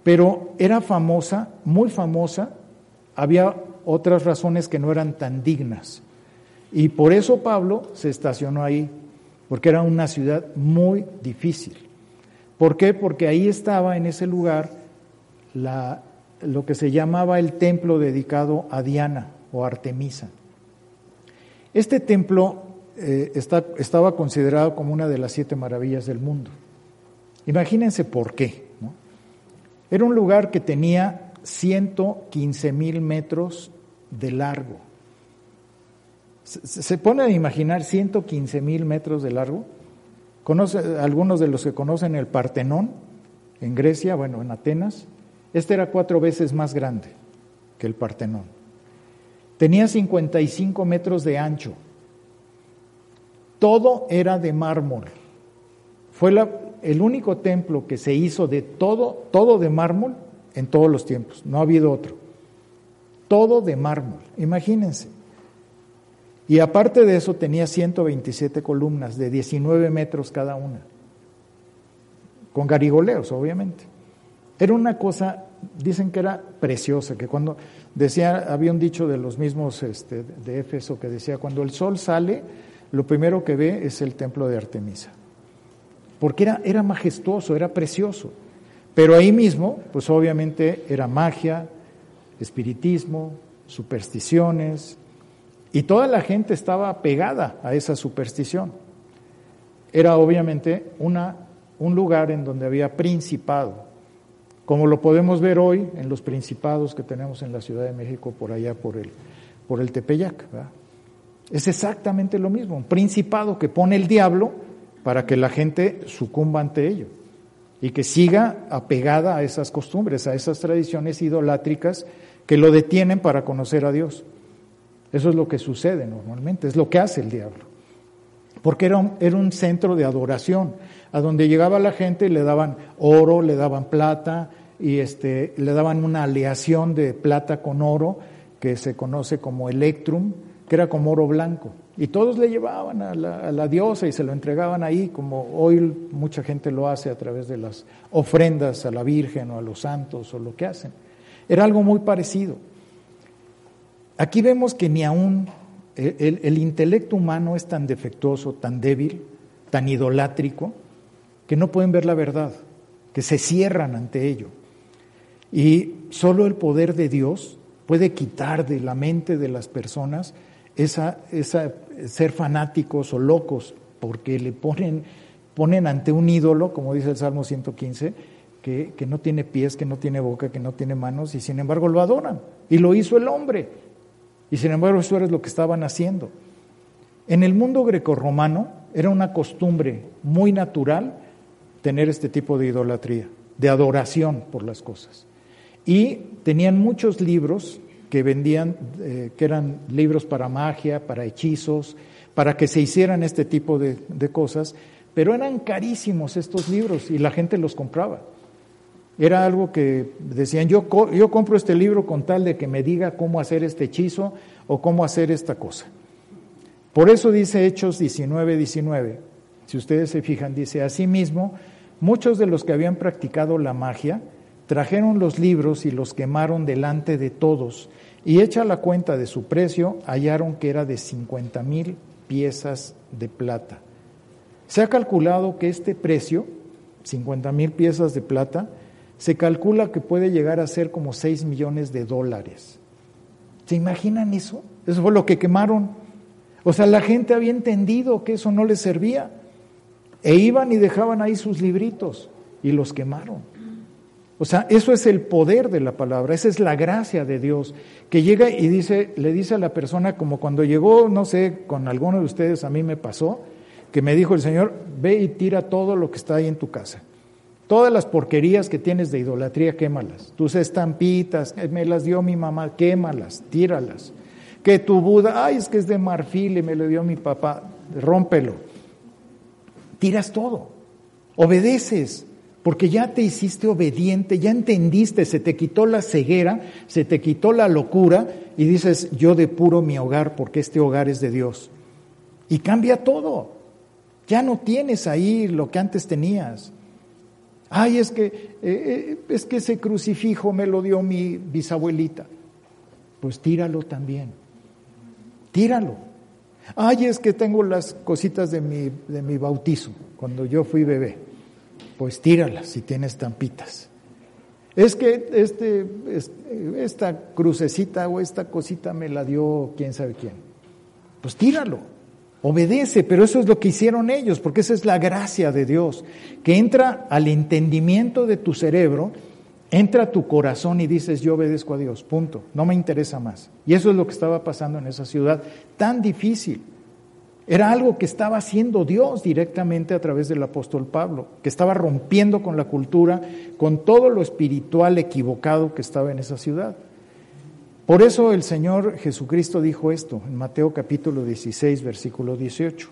Pero era famosa, muy famosa, había otras razones que no eran tan dignas. Y por eso Pablo se estacionó ahí, porque era una ciudad muy difícil. ¿Por qué? Porque ahí estaba en ese lugar lo que se llamaba el templo dedicado a Diana, o Artemisa. Este templo eh, estaba considerado como una de las siete maravillas del mundo. Imagínense por qué. Era un lugar que tenía 115 mil metros de largo. ¿Se, pone a imaginar 115 mil metros de largo? ¿Conoce, algunos de los que conocen el Partenón en Grecia, bueno, en Atenas, este era cuatro veces más grande que el Partenón. Tenía 55 metros de ancho. Todo era de mármol. Fue el único templo que se hizo de todo, todo de mármol en todos los tiempos. No ha habido otro. Todo de mármol. Imagínense. Y aparte de eso tenía 127 columnas de 19 metros cada una. Con garigoleos, obviamente. Era una cosa, dicen que era preciosa, que cuando Decía, había un dicho de los mismos este, de Éfeso que decía, cuando el sol sale, lo primero que ve es el templo de Artemisa. Porque era, era majestuoso, era precioso. Pero ahí mismo, pues obviamente era magia, espiritismo, supersticiones, y toda la gente estaba pegada a esa superstición. Era obviamente una, un lugar en donde había principado, como lo podemos ver hoy en los principados que tenemos en la Ciudad de México por allá por el, por el Tepeyac. Es exactamente lo mismo, un principado que pone el diablo para que la gente sucumba ante ello y que siga apegada a esas costumbres, a esas tradiciones idolátricas que lo detienen para conocer a Dios. Eso es lo que sucede normalmente, es lo que hace el diablo. Porque era un, era un centro de adoración, a donde llegaba la gente y le daban oro, le daban plata, y este, le daban una aleación de plata con oro que se conoce como electrum, que era como oro blanco. Y todos le llevaban a la, diosa y se lo entregaban ahí, como hoy mucha gente lo hace a través de las ofrendas a la Virgen o a los santos o lo que hacen. Era algo muy parecido. Aquí vemos que ni aún el, el intelecto humano es tan defectuoso, tan débil, tan idolátrico, que no pueden ver la verdad, que se cierran ante ello. Y solo el poder de Dios puede quitar de la mente de las personas esa, esa ser fanáticos o locos, porque le ponen, ponen ante un ídolo, como dice el Salmo 115, que, que no tiene pies, que no tiene boca, que no tiene manos, y sin embargo lo adoran. Y lo hizo el hombre. Y sin embargo eso era lo que estaban haciendo. En el mundo grecorromano era una costumbre muy natural tener este tipo de idolatría, de adoración por las cosas. Y tenían muchos libros que vendían, eh, que eran libros para magia, para hechizos, para que se hicieran este tipo de, cosas, pero eran carísimos estos libros y la gente los compraba. Era algo que decían, yo, yo compro este libro con tal de que me diga cómo hacer este hechizo o cómo hacer esta cosa. Por eso dice Hechos 19, 19, si ustedes se fijan, dice, asimismo, muchos de los que habían practicado la magia, Trajeron los libros y los quemaron delante de todos, y hecha la cuenta de su precio, hallaron que era de cincuenta mil piezas de plata. Se ha calculado que este precio, 50 mil piezas de plata, se calcula que puede llegar a ser como 6 millones de dólares. ¿Se imaginan eso? Eso fue lo que quemaron. O sea, la gente había entendido que eso no les servía. E iban y dejaban ahí sus libritos y los quemaron. O sea, eso es el poder de la palabra, esa es la gracia de Dios, que llega y dice, le dice a la persona, como cuando llegó, no sé, con alguno de ustedes a mí me pasó, que me dijo el Señor, ve y tira todo lo que está ahí en tu casa. Todas las porquerías que tienes de idolatría, quémalas. Tus estampitas, me las dio mi mamá, quémalas, tíralas. Que tu Buda, ay, es que es de marfil y me lo dio mi papá, rómpelo. Tiras todo, obedeces, porque ya te hiciste obediente, ya entendiste, se te quitó la ceguera, se te quitó la locura y dices, yo depuro mi hogar porque este hogar es de Dios. Y cambia todo. Ya no tienes ahí lo que antes tenías. Ay, es que, eh, eh, es que ese crucifijo me lo dio mi bisabuelita. Pues tíralo también. Tíralo. Ay, es que tengo las cositas de mi, de mi bautizo, cuando yo fui bebé. Pues tíralas si tienes tampitas. Es que este, esta crucecita o esta cosita me la dio quién sabe quién. Pues tíralo. Obedece, pero eso es lo que hicieron ellos, porque esa es la gracia de Dios, que entra al entendimiento de tu cerebro, entra a tu corazón y dices, yo obedezco a Dios, punto, no me interesa más. Y eso es lo que estaba pasando en esa ciudad tan difícil. Era algo que estaba haciendo Dios directamente a través del apóstol Pablo, que estaba rompiendo con la cultura, con todo lo espiritual equivocado que estaba en esa ciudad. Por eso el Señor Jesucristo dijo esto en Mateo capítulo 16, versículo 18.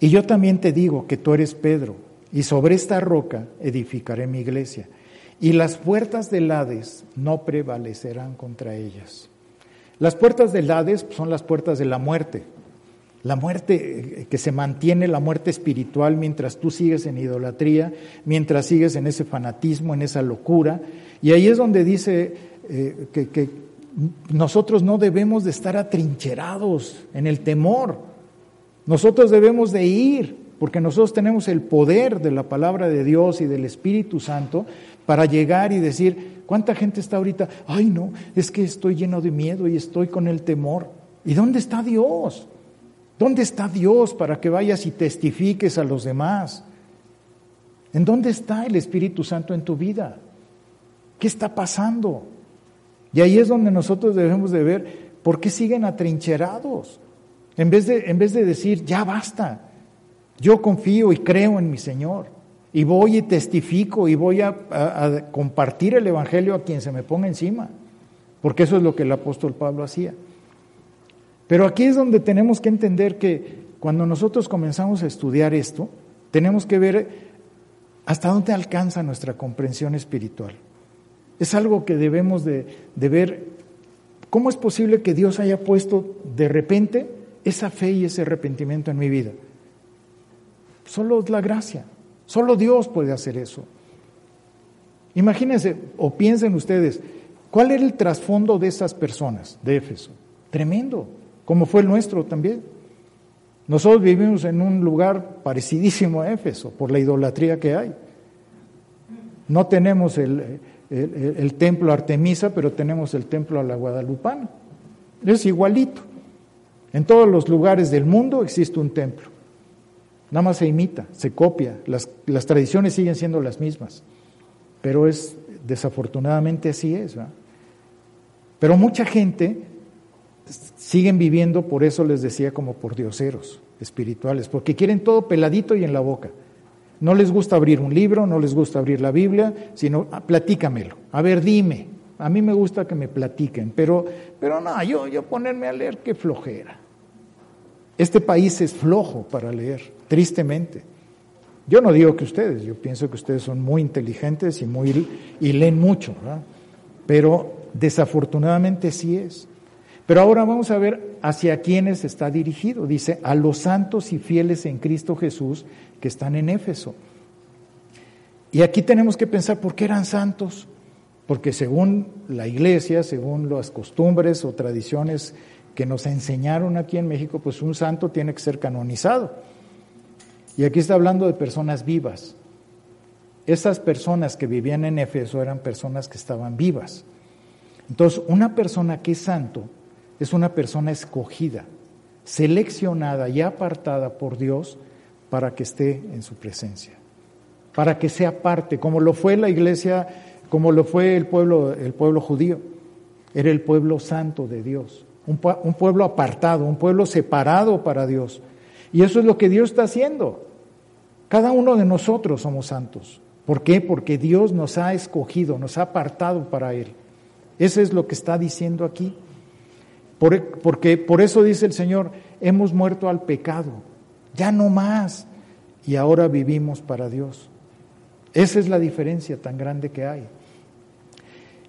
Y yo también te digo que tú eres Pedro, y sobre esta roca edificaré mi iglesia, y las puertas del Hades no prevalecerán contra ellas. Las puertas del Hades son las puertas de la muerte, la muerte eh, que se mantiene, la muerte espiritual, mientras tú sigues en idolatría, mientras sigues en ese fanatismo, en esa locura. Y ahí es donde dice eh, que, nosotros no debemos de estar atrincherados en el temor. Nosotros debemos de ir, porque nosotros tenemos el poder de la palabra de Dios y del Espíritu Santo para llegar y decir, ¿cuánta gente está ahorita? Ay, no, es que estoy lleno de miedo y estoy con el temor. ¿Y dónde está Dios? ¿Dónde está Dios para que vayas y testifiques a los demás? ¿En dónde está el Espíritu Santo en tu vida? ¿Qué está pasando? Y ahí es donde nosotros debemos de ver por qué siguen atrincherados. En vez de, en vez de decir, ya basta, yo confío y creo en mi Señor. Y voy y testifico y voy a, a compartir el Evangelio a quien se me ponga encima. Porque eso es lo que el apóstol Pablo hacía. Pero aquí es donde tenemos que entender que cuando nosotros comenzamos a estudiar esto, tenemos que ver hasta dónde alcanza nuestra comprensión espiritual. Es algo que debemos de, ver. ¿Cómo es posible que Dios haya puesto de repente esa fe y ese arrepentimiento en mi vida? Solo es la gracia. Solo Dios puede hacer eso. Imagínense o piensen ustedes, ¿cuál era el trasfondo de esas personas de Éfeso? Tremendo, como fue el nuestro también. Nosotros vivimos en un lugar parecidísimo a Éfeso por la idolatría que hay. No tenemos el, el, templo Artemisa, pero tenemos el templo a la Guadalupana. Es igualito. En todos los lugares del mundo existe un templo. Nada más se imita, se copia. Las, las tradiciones siguen siendo las mismas. Pero es, desafortunadamente así es. Pero mucha gente siguen viviendo, por eso les decía, como por dioseros espirituales, porque quieren todo peladito y en la boca. No les gusta abrir un libro, no les gusta abrir la Biblia, sino ah, platícamelo. A ver, dime. A mí me gusta que me platiquen, pero, pero no, yo, yo ponerme a leer, qué flojera. Este país es flojo para leer, tristemente. Yo no digo que ustedes, yo pienso que ustedes son muy inteligentes y, muy, y leen mucho, pero desafortunadamente sí es. Pero ahora vamos a ver hacia quiénes está dirigido. Dice, a los santos y fieles en Cristo Jesús que están en Éfeso. Y aquí tenemos que pensar por qué eran santos. Porque según la iglesia, según las costumbres o tradiciones que nos enseñaron aquí en México, pues un santo tiene que ser canonizado. Y aquí está hablando de personas vivas. Esas personas que vivían en Éfeso eran personas que estaban vivas. Entonces, una persona que es santo es una persona escogida, seleccionada y apartada por Dios para que esté en su presencia, para que sea parte, como lo fue la iglesia, como lo fue el pueblo, el pueblo judío. Era el pueblo santo de Dios, un, un pueblo apartado, un pueblo separado para Dios. Y eso es lo que Dios está haciendo. Cada uno de nosotros somos santos. ¿Por qué? Porque Dios nos ha escogido, nos ha apartado para Él. Eso es lo que está diciendo aquí. Porque por eso dice el Señor, hemos muerto al pecado, ya no más, y ahora vivimos para Dios. Esa es la diferencia tan grande que hay.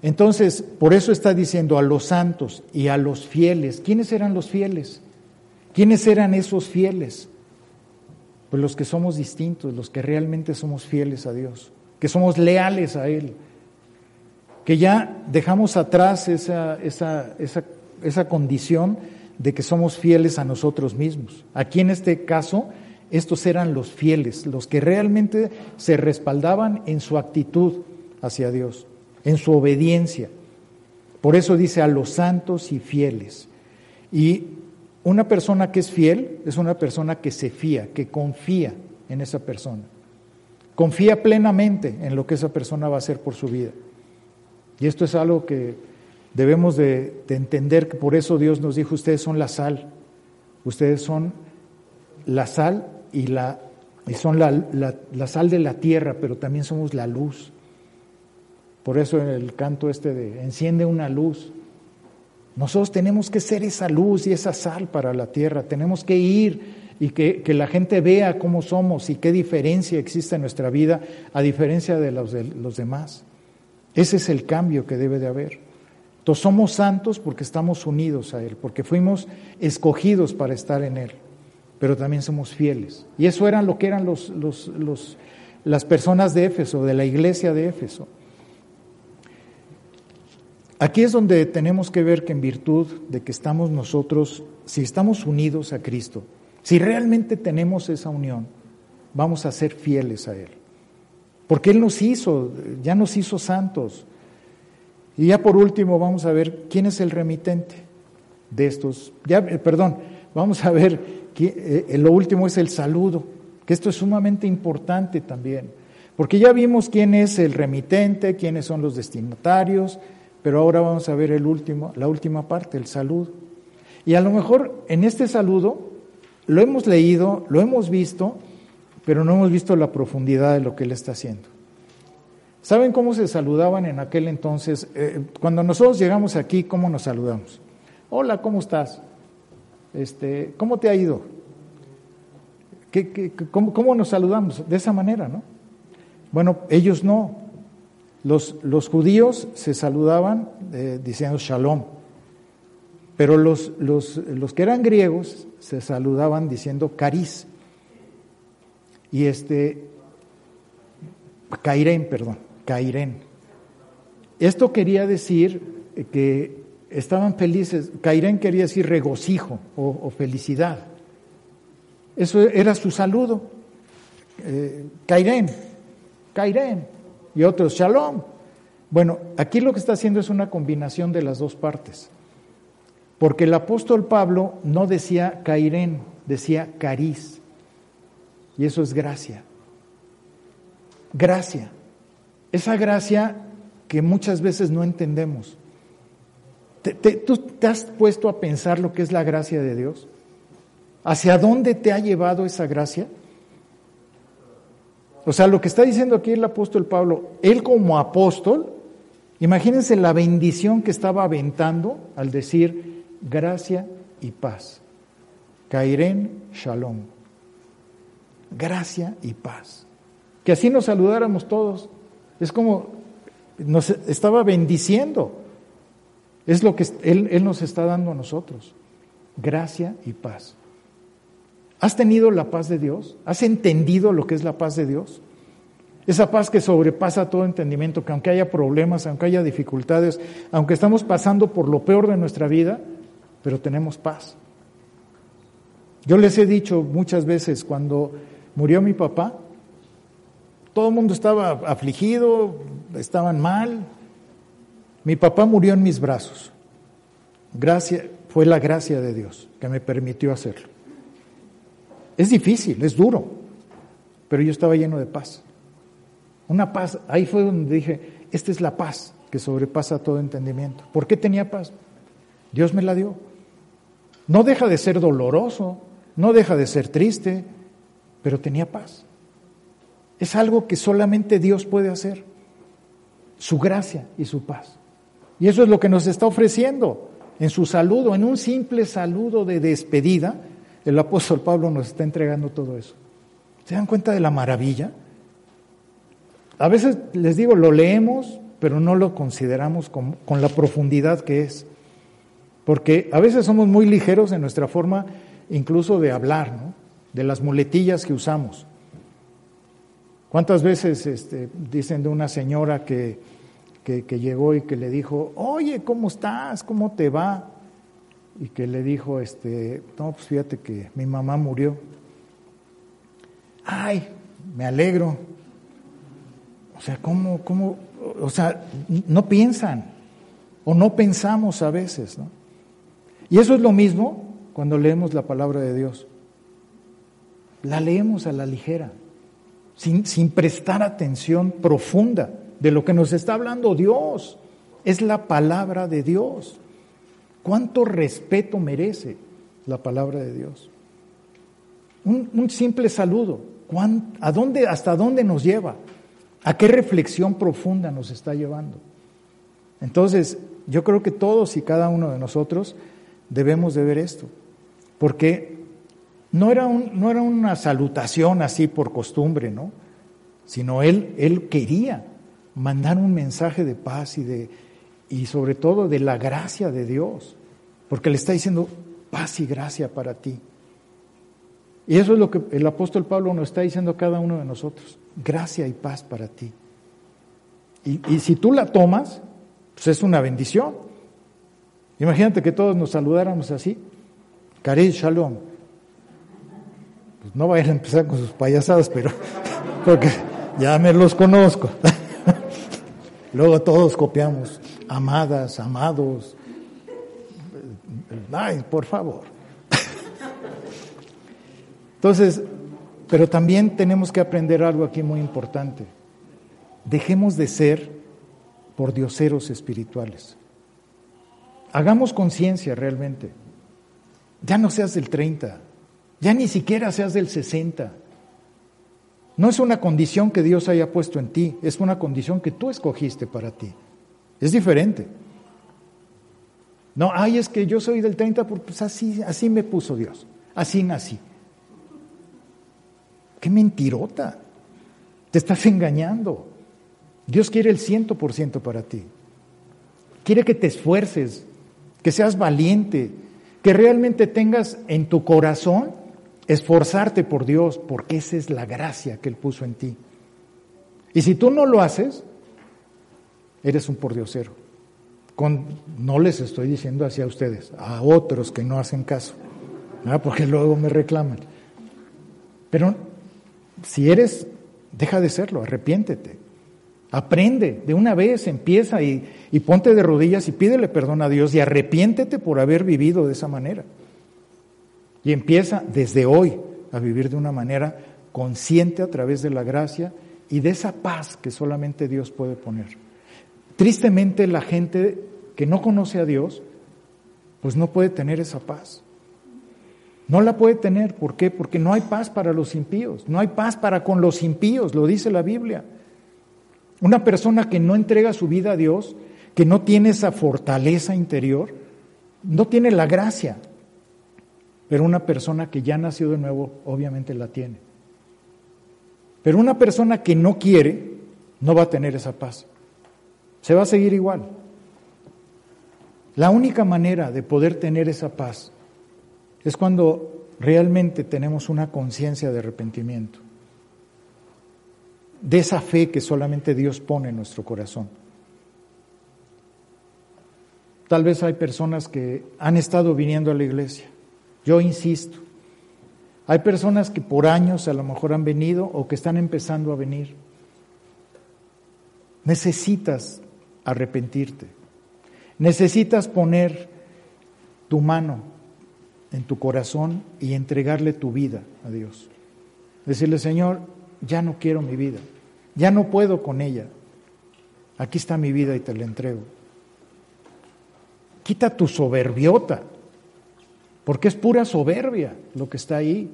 Entonces, por eso está diciendo a los santos y a los fieles. ¿Quiénes eran los fieles? ¿Quiénes eran esos fieles? Pues los que somos distintos, los que realmente somos fieles a Dios, que somos leales a Él, que ya dejamos atrás esa, esa, esa, esa condición de que somos fieles a nosotros mismos. Aquí en este caso, estos eran los fieles, los que realmente se respaldaban en su actitud hacia Dios, en su obediencia. Por eso dice a los santos y fieles. Y una persona que es fiel es una persona que se fía, que confía en esa persona. Confía plenamente en lo que esa persona va a hacer por su vida. Y esto es algo que debemos de, entender, que por eso Dios nos dijo, ustedes son la sal, ustedes son la sal y, la, y son la, sal de la tierra, pero también somos la luz. Por eso en el canto este de enciende una luz, nosotros tenemos que ser esa luz y esa sal para la tierra, tenemos que ir y que, la gente vea cómo somos y qué diferencia existe en nuestra vida a diferencia de los, de los demás. Ese es el cambio que debe de haber. Entonces somos santos porque estamos unidos a Él, porque fuimos escogidos para estar en Él, pero también somos fieles. Y eso eran lo que eran los, los, las personas de Éfeso, de la iglesia de Éfeso. Aquí es donde tenemos que ver que en virtud de que estamos nosotros, si estamos unidos a Cristo, si realmente tenemos esa unión, vamos a ser fieles a Él. Porque Él nos hizo, ya nos hizo santos. Y ya por último vamos a ver quién es el remitente de estos. Ya, eh, perdón, vamos a ver, eh, lo último es el saludo, que esto es sumamente importante también. Porque ya vimos quién es el remitente, quiénes son los destinatarios, pero ahora vamos a ver el último, la última parte, el saludo. Y a lo mejor en este saludo lo hemos leído, lo hemos visto, pero no hemos visto la profundidad de lo que Él está haciendo. ¿Saben cómo se saludaban en aquel entonces? Eh, cuando nosotros llegamos aquí, ¿cómo nos saludamos? Hola, ¿cómo estás? Este, ¿Cómo te ha ido? ¿Qué, cómo, cómo, nos saludamos? De esa manera, ¿no? Bueno, ellos no. Los, los judíos se saludaban eh, diciendo shalom, pero los, los, los, que eran griegos se saludaban diciendo caris. Y este, cairén, perdón, cairén. Esto quería decir que estaban felices, cairén quería decir regocijo o, felicidad. Eso era su saludo. Eh, cairén, cairén y otros shalom. Bueno, aquí lo que está haciendo es una combinación de las dos partes. Porque el apóstol Pablo no decía cairén, decía cariz. Y eso es gracia. Gracia. Esa gracia que muchas veces no entendemos. ¿Tú te has puesto a pensar lo que es la gracia de Dios? ¿Hacia dónde te ha llevado esa gracia? O sea, lo que está diciendo aquí el apóstol Pablo, él como apóstol, imagínense la bendición que estaba aventando al decir gracia y paz. Cairén Shalom. Gracia y paz. Que así nos saludáramos todos. Es como nos estaba bendiciendo. Es lo que él, él nos está dando a nosotros. Gracia y paz. ¿Has tenido la paz de Dios? ¿Has entendido lo que es la paz de Dios? Esa paz que sobrepasa todo entendimiento, que aunque haya problemas, aunque haya dificultades, aunque estamos pasando por lo peor de nuestra vida, pero tenemos paz. Yo les he dicho muchas veces, cuando murió mi papá. Todo el mundo estaba afligido, estaban mal. Mi papá murió en mis brazos. Gracia, fue la gracia de Dios que me permitió hacerlo. Es difícil, es duro, pero yo estaba lleno de paz. Una paz, ahí fue donde dije, esta es la paz que sobrepasa todo entendimiento. ¿Por qué tenía paz? Dios me la dio. No deja de ser doloroso, no deja de ser triste, pero tenía paz. Es algo que solamente Dios puede hacer. Su gracia y su paz. Y eso es lo que nos está ofreciendo en su saludo, en un simple saludo de despedida. El apóstol Pablo nos está entregando todo eso. ¿Se dan cuenta de la maravilla? A veces les digo, lo leemos, pero no lo consideramos con, con la profundidad que es. Porque a veces somos muy ligeros en nuestra forma incluso de hablar, ¿no? de las muletillas que usamos. ¿Cuántas veces este, dicen de una señora que, que, llegó y que le dijo, oye, ¿cómo estás? ¿Cómo te va? Y que le dijo, este, no, pues fíjate que mi mamá murió. Ay, me alegro. O sea, ¿cómo, cómo? O sea, no piensan o no pensamos a veces, ¿no? Y eso es lo mismo cuando leemos la palabra de Dios. La leemos a la ligera, sin, prestar atención profunda de lo que nos está hablando Dios. Es la palabra de Dios. ¿Cuánto respeto merece la palabra de Dios? Un, un simple saludo. ¿A dónde, ¿Hasta dónde nos lleva? ¿A qué reflexión profunda nos está llevando? Entonces, yo creo que todos y cada uno de nosotros debemos de ver esto, porque no era, un, no era una salutación así por costumbre, ¿no? Sino él, él quería mandar un mensaje de paz y, de, y sobre todo de la gracia de Dios, porque le está diciendo paz y gracia para ti. Y eso es lo que el apóstol Pablo nos está diciendo a cada uno de nosotros, gracia y paz para ti. Y, y si tú la tomas, pues es una bendición. Imagínate que todos nos saludáramos así. Karel Shalom. Pues no vayan a empezar con sus payasadas, pero porque ya me los conozco. Luego todos copiamos. Amadas, amados. Ay, por favor. Entonces, pero también tenemos que aprender algo aquí muy importante. Dejemos de ser por dioseros espirituales. Hagamos conciencia realmente. Ya no seas del 30, ya ni siquiera seas del 60. No es una condición que Dios haya puesto en ti, es una condición que tú escogiste para ti. Es diferente. No, ay, es que yo soy del 30 porque pues así, así me puso Dios, así nací. Qué mentirota. Te estás engañando. Dios quiere el ciento por ciento para ti. Quiere que te esfuerces, que seas valiente, que realmente tengas en tu corazón esforzarte por Dios, porque esa es la gracia que Él puso en ti. Y si tú no lo haces, eres un pordiosero. Con, no les estoy diciendo así a ustedes, a otros que no hacen caso, porque luego me reclaman. Pero si eres, deja de serlo, arrepiéntete. Aprende de una vez, empieza y, y, ponte de rodillas y pídele perdón a Dios y arrepiéntete por haber vivido de esa manera. Y empieza desde hoy a vivir de una manera consciente a través de la gracia y de esa paz que solamente Dios puede poner. Tristemente la gente que no conoce a Dios, pues no puede tener esa paz. No la puede tener, ¿por qué? Porque no hay paz para los impíos, no hay paz para con los impíos, lo dice la Biblia. Una persona que no entrega su vida a Dios, que no tiene esa fortaleza interior, no tiene la gracia. Pero una persona que ya nació de nuevo, obviamente la tiene. Pero una persona que no quiere, no va a tener esa paz. Se va a seguir igual. La única manera de poder tener esa paz es cuando realmente tenemos una conciencia de arrepentimiento de esa fe que solamente Dios pone en nuestro corazón. Tal vez hay personas que han estado viniendo a la iglesia. Yo insisto, Hay personas que por años a lo mejor han venido o que están empezando a venir. Necesitas arrepentirte. Necesitas poner tu mano en tu corazón y entregarle tu vida a Dios. Decirle, Señor, ya no quiero mi vida, ya no puedo con ella. Aquí está mi vida y te la entrego. Quita tu soberbiota, porque es pura soberbia lo que está ahí.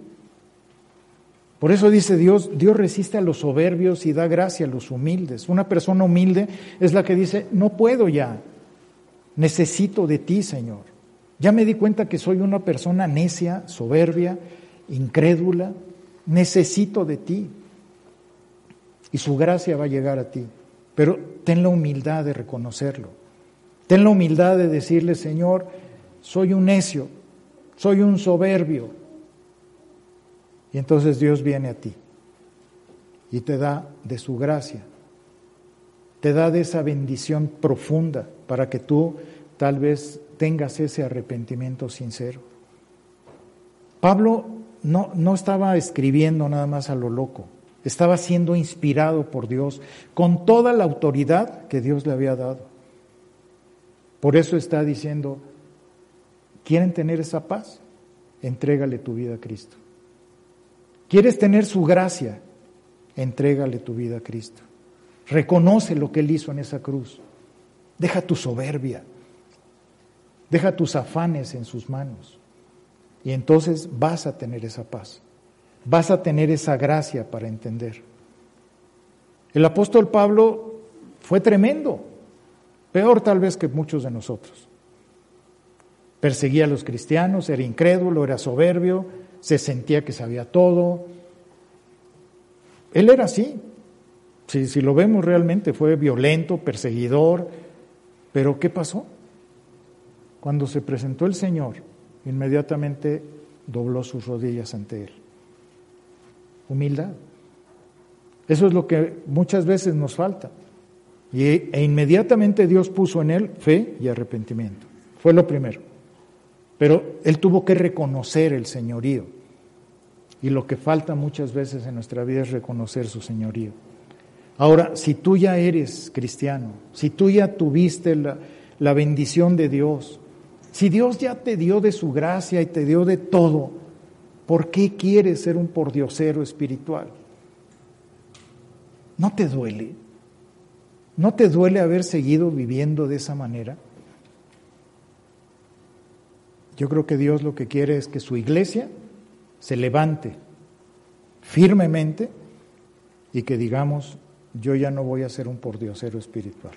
Por eso dice Dios, Dios resiste a los soberbios y da gracia a los humildes. Una persona humilde es la que dice, no puedo ya, necesito de ti, Señor. Ya me di cuenta que soy una persona necia, soberbia, incrédula, necesito de ti. Y su gracia va a llegar a ti. Pero ten la humildad de reconocerlo. Ten la humildad de decirle, Señor, soy un necio, soy un soberbio. Y entonces Dios viene a ti y te da de su gracia, te da de esa bendición profunda para que tú tal vez tengas ese arrepentimiento sincero. Pablo no, no estaba escribiendo nada más a lo loco, estaba siendo inspirado por Dios con toda la autoridad que Dios le había dado. Por eso está diciendo, ¿quieren tener esa paz? Entrégale tu vida a Cristo. ¿Quieres tener su gracia? Entrégale tu vida a Cristo. Reconoce lo que Él hizo en esa cruz. Deja tu soberbia. Deja tus afanes en sus manos. Y entonces vas a tener esa paz. Vas a tener esa gracia para entender. El apóstol Pablo fue tremendo, peor tal vez que muchos de nosotros. Perseguía a los cristianos, era incrédulo, era soberbio, se sentía que sabía todo. Él era así. Si, lo vemos realmente, fue violento, perseguidor. Pero ¿qué pasó? Cuando se presentó el Señor, inmediatamente dobló sus rodillas ante Él. Humildad. Eso es lo que muchas veces nos falta. Y, e inmediatamente Dios puso en Él fe y arrepentimiento. Fue lo primero. Pero Él tuvo que reconocer el señorío. Y lo que falta muchas veces en nuestra vida es reconocer su señorío. Ahora, si tú ya eres cristiano, si tú ya tuviste la, la bendición de Dios, si Dios ya te dio de su gracia y te dio de todo, ¿por qué quieres ser un pordiosero espiritual? ¿No te duele? ¿No te duele haber seguido viviendo de esa manera? Yo creo que Dios lo que quiere es que su iglesia se levante firmemente y que digamos, yo ya no voy a ser un pordiosero espiritual.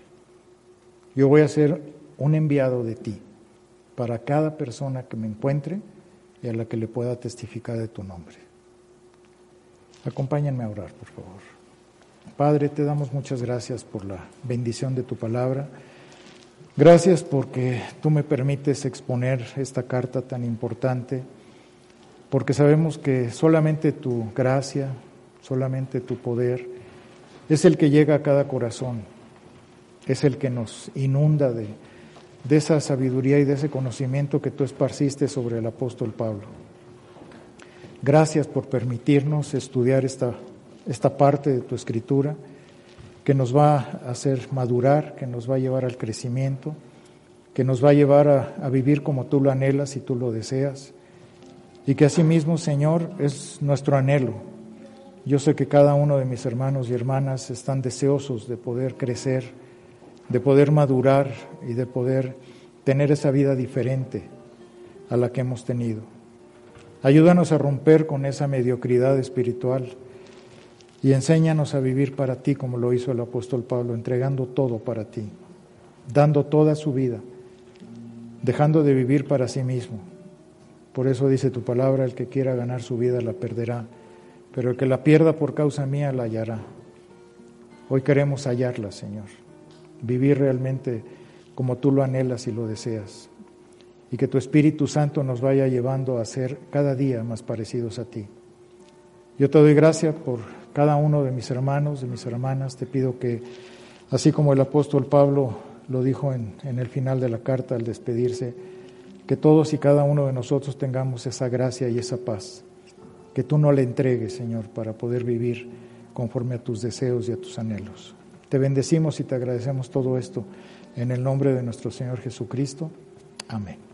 Yo voy a ser un enviado de ti para cada persona que me encuentre y a la que le pueda testificar de tu nombre. Acompáñenme a orar, por favor. Padre, te damos muchas gracias por la bendición de tu palabra. Gracias porque tú me permites exponer esta carta tan importante, porque sabemos que solamente tu gracia, solamente tu poder es el que llega a cada corazón, es el que nos inunda de de esa sabiduría y de ese conocimiento que tú esparciste sobre el apóstol Pablo. Gracias por permitirnos estudiar esta, esta parte de tu escritura que nos va a hacer madurar, que nos va a llevar al crecimiento, que nos va a llevar a, vivir como tú lo anhelas y tú lo deseas. Y que asimismo, Señor, es nuestro anhelo. Yo sé que cada uno de mis hermanos y hermanas están deseosos de poder crecer de poder madurar y de poder tener esa vida diferente a la que hemos tenido. Ayúdanos a romper con esa mediocridad espiritual y enséñanos a vivir para ti como lo hizo el apóstol Pablo, entregando todo para ti, dando toda su vida, dejando de vivir para sí mismo. Por eso dice tu palabra, el que quiera ganar su vida la perderá, pero el que la pierda por causa mía la hallará. Hoy queremos hallarla, Señor vivir realmente como tú lo anhelas y lo deseas. Y que tu Espíritu Santo nos vaya llevando a ser cada día más parecidos a ti. Yo te doy gracias por cada uno de mis hermanos, de mis hermanas. Te pido que, así como el apóstol Pablo lo dijo en, en el final de la carta al despedirse, que todos y cada uno de nosotros tengamos esa gracia y esa paz que tú no le entregues, Señor, para poder vivir conforme a tus deseos y a tus anhelos. Te bendecimos y te agradecemos todo esto en el nombre de nuestro Señor Jesucristo. Amén.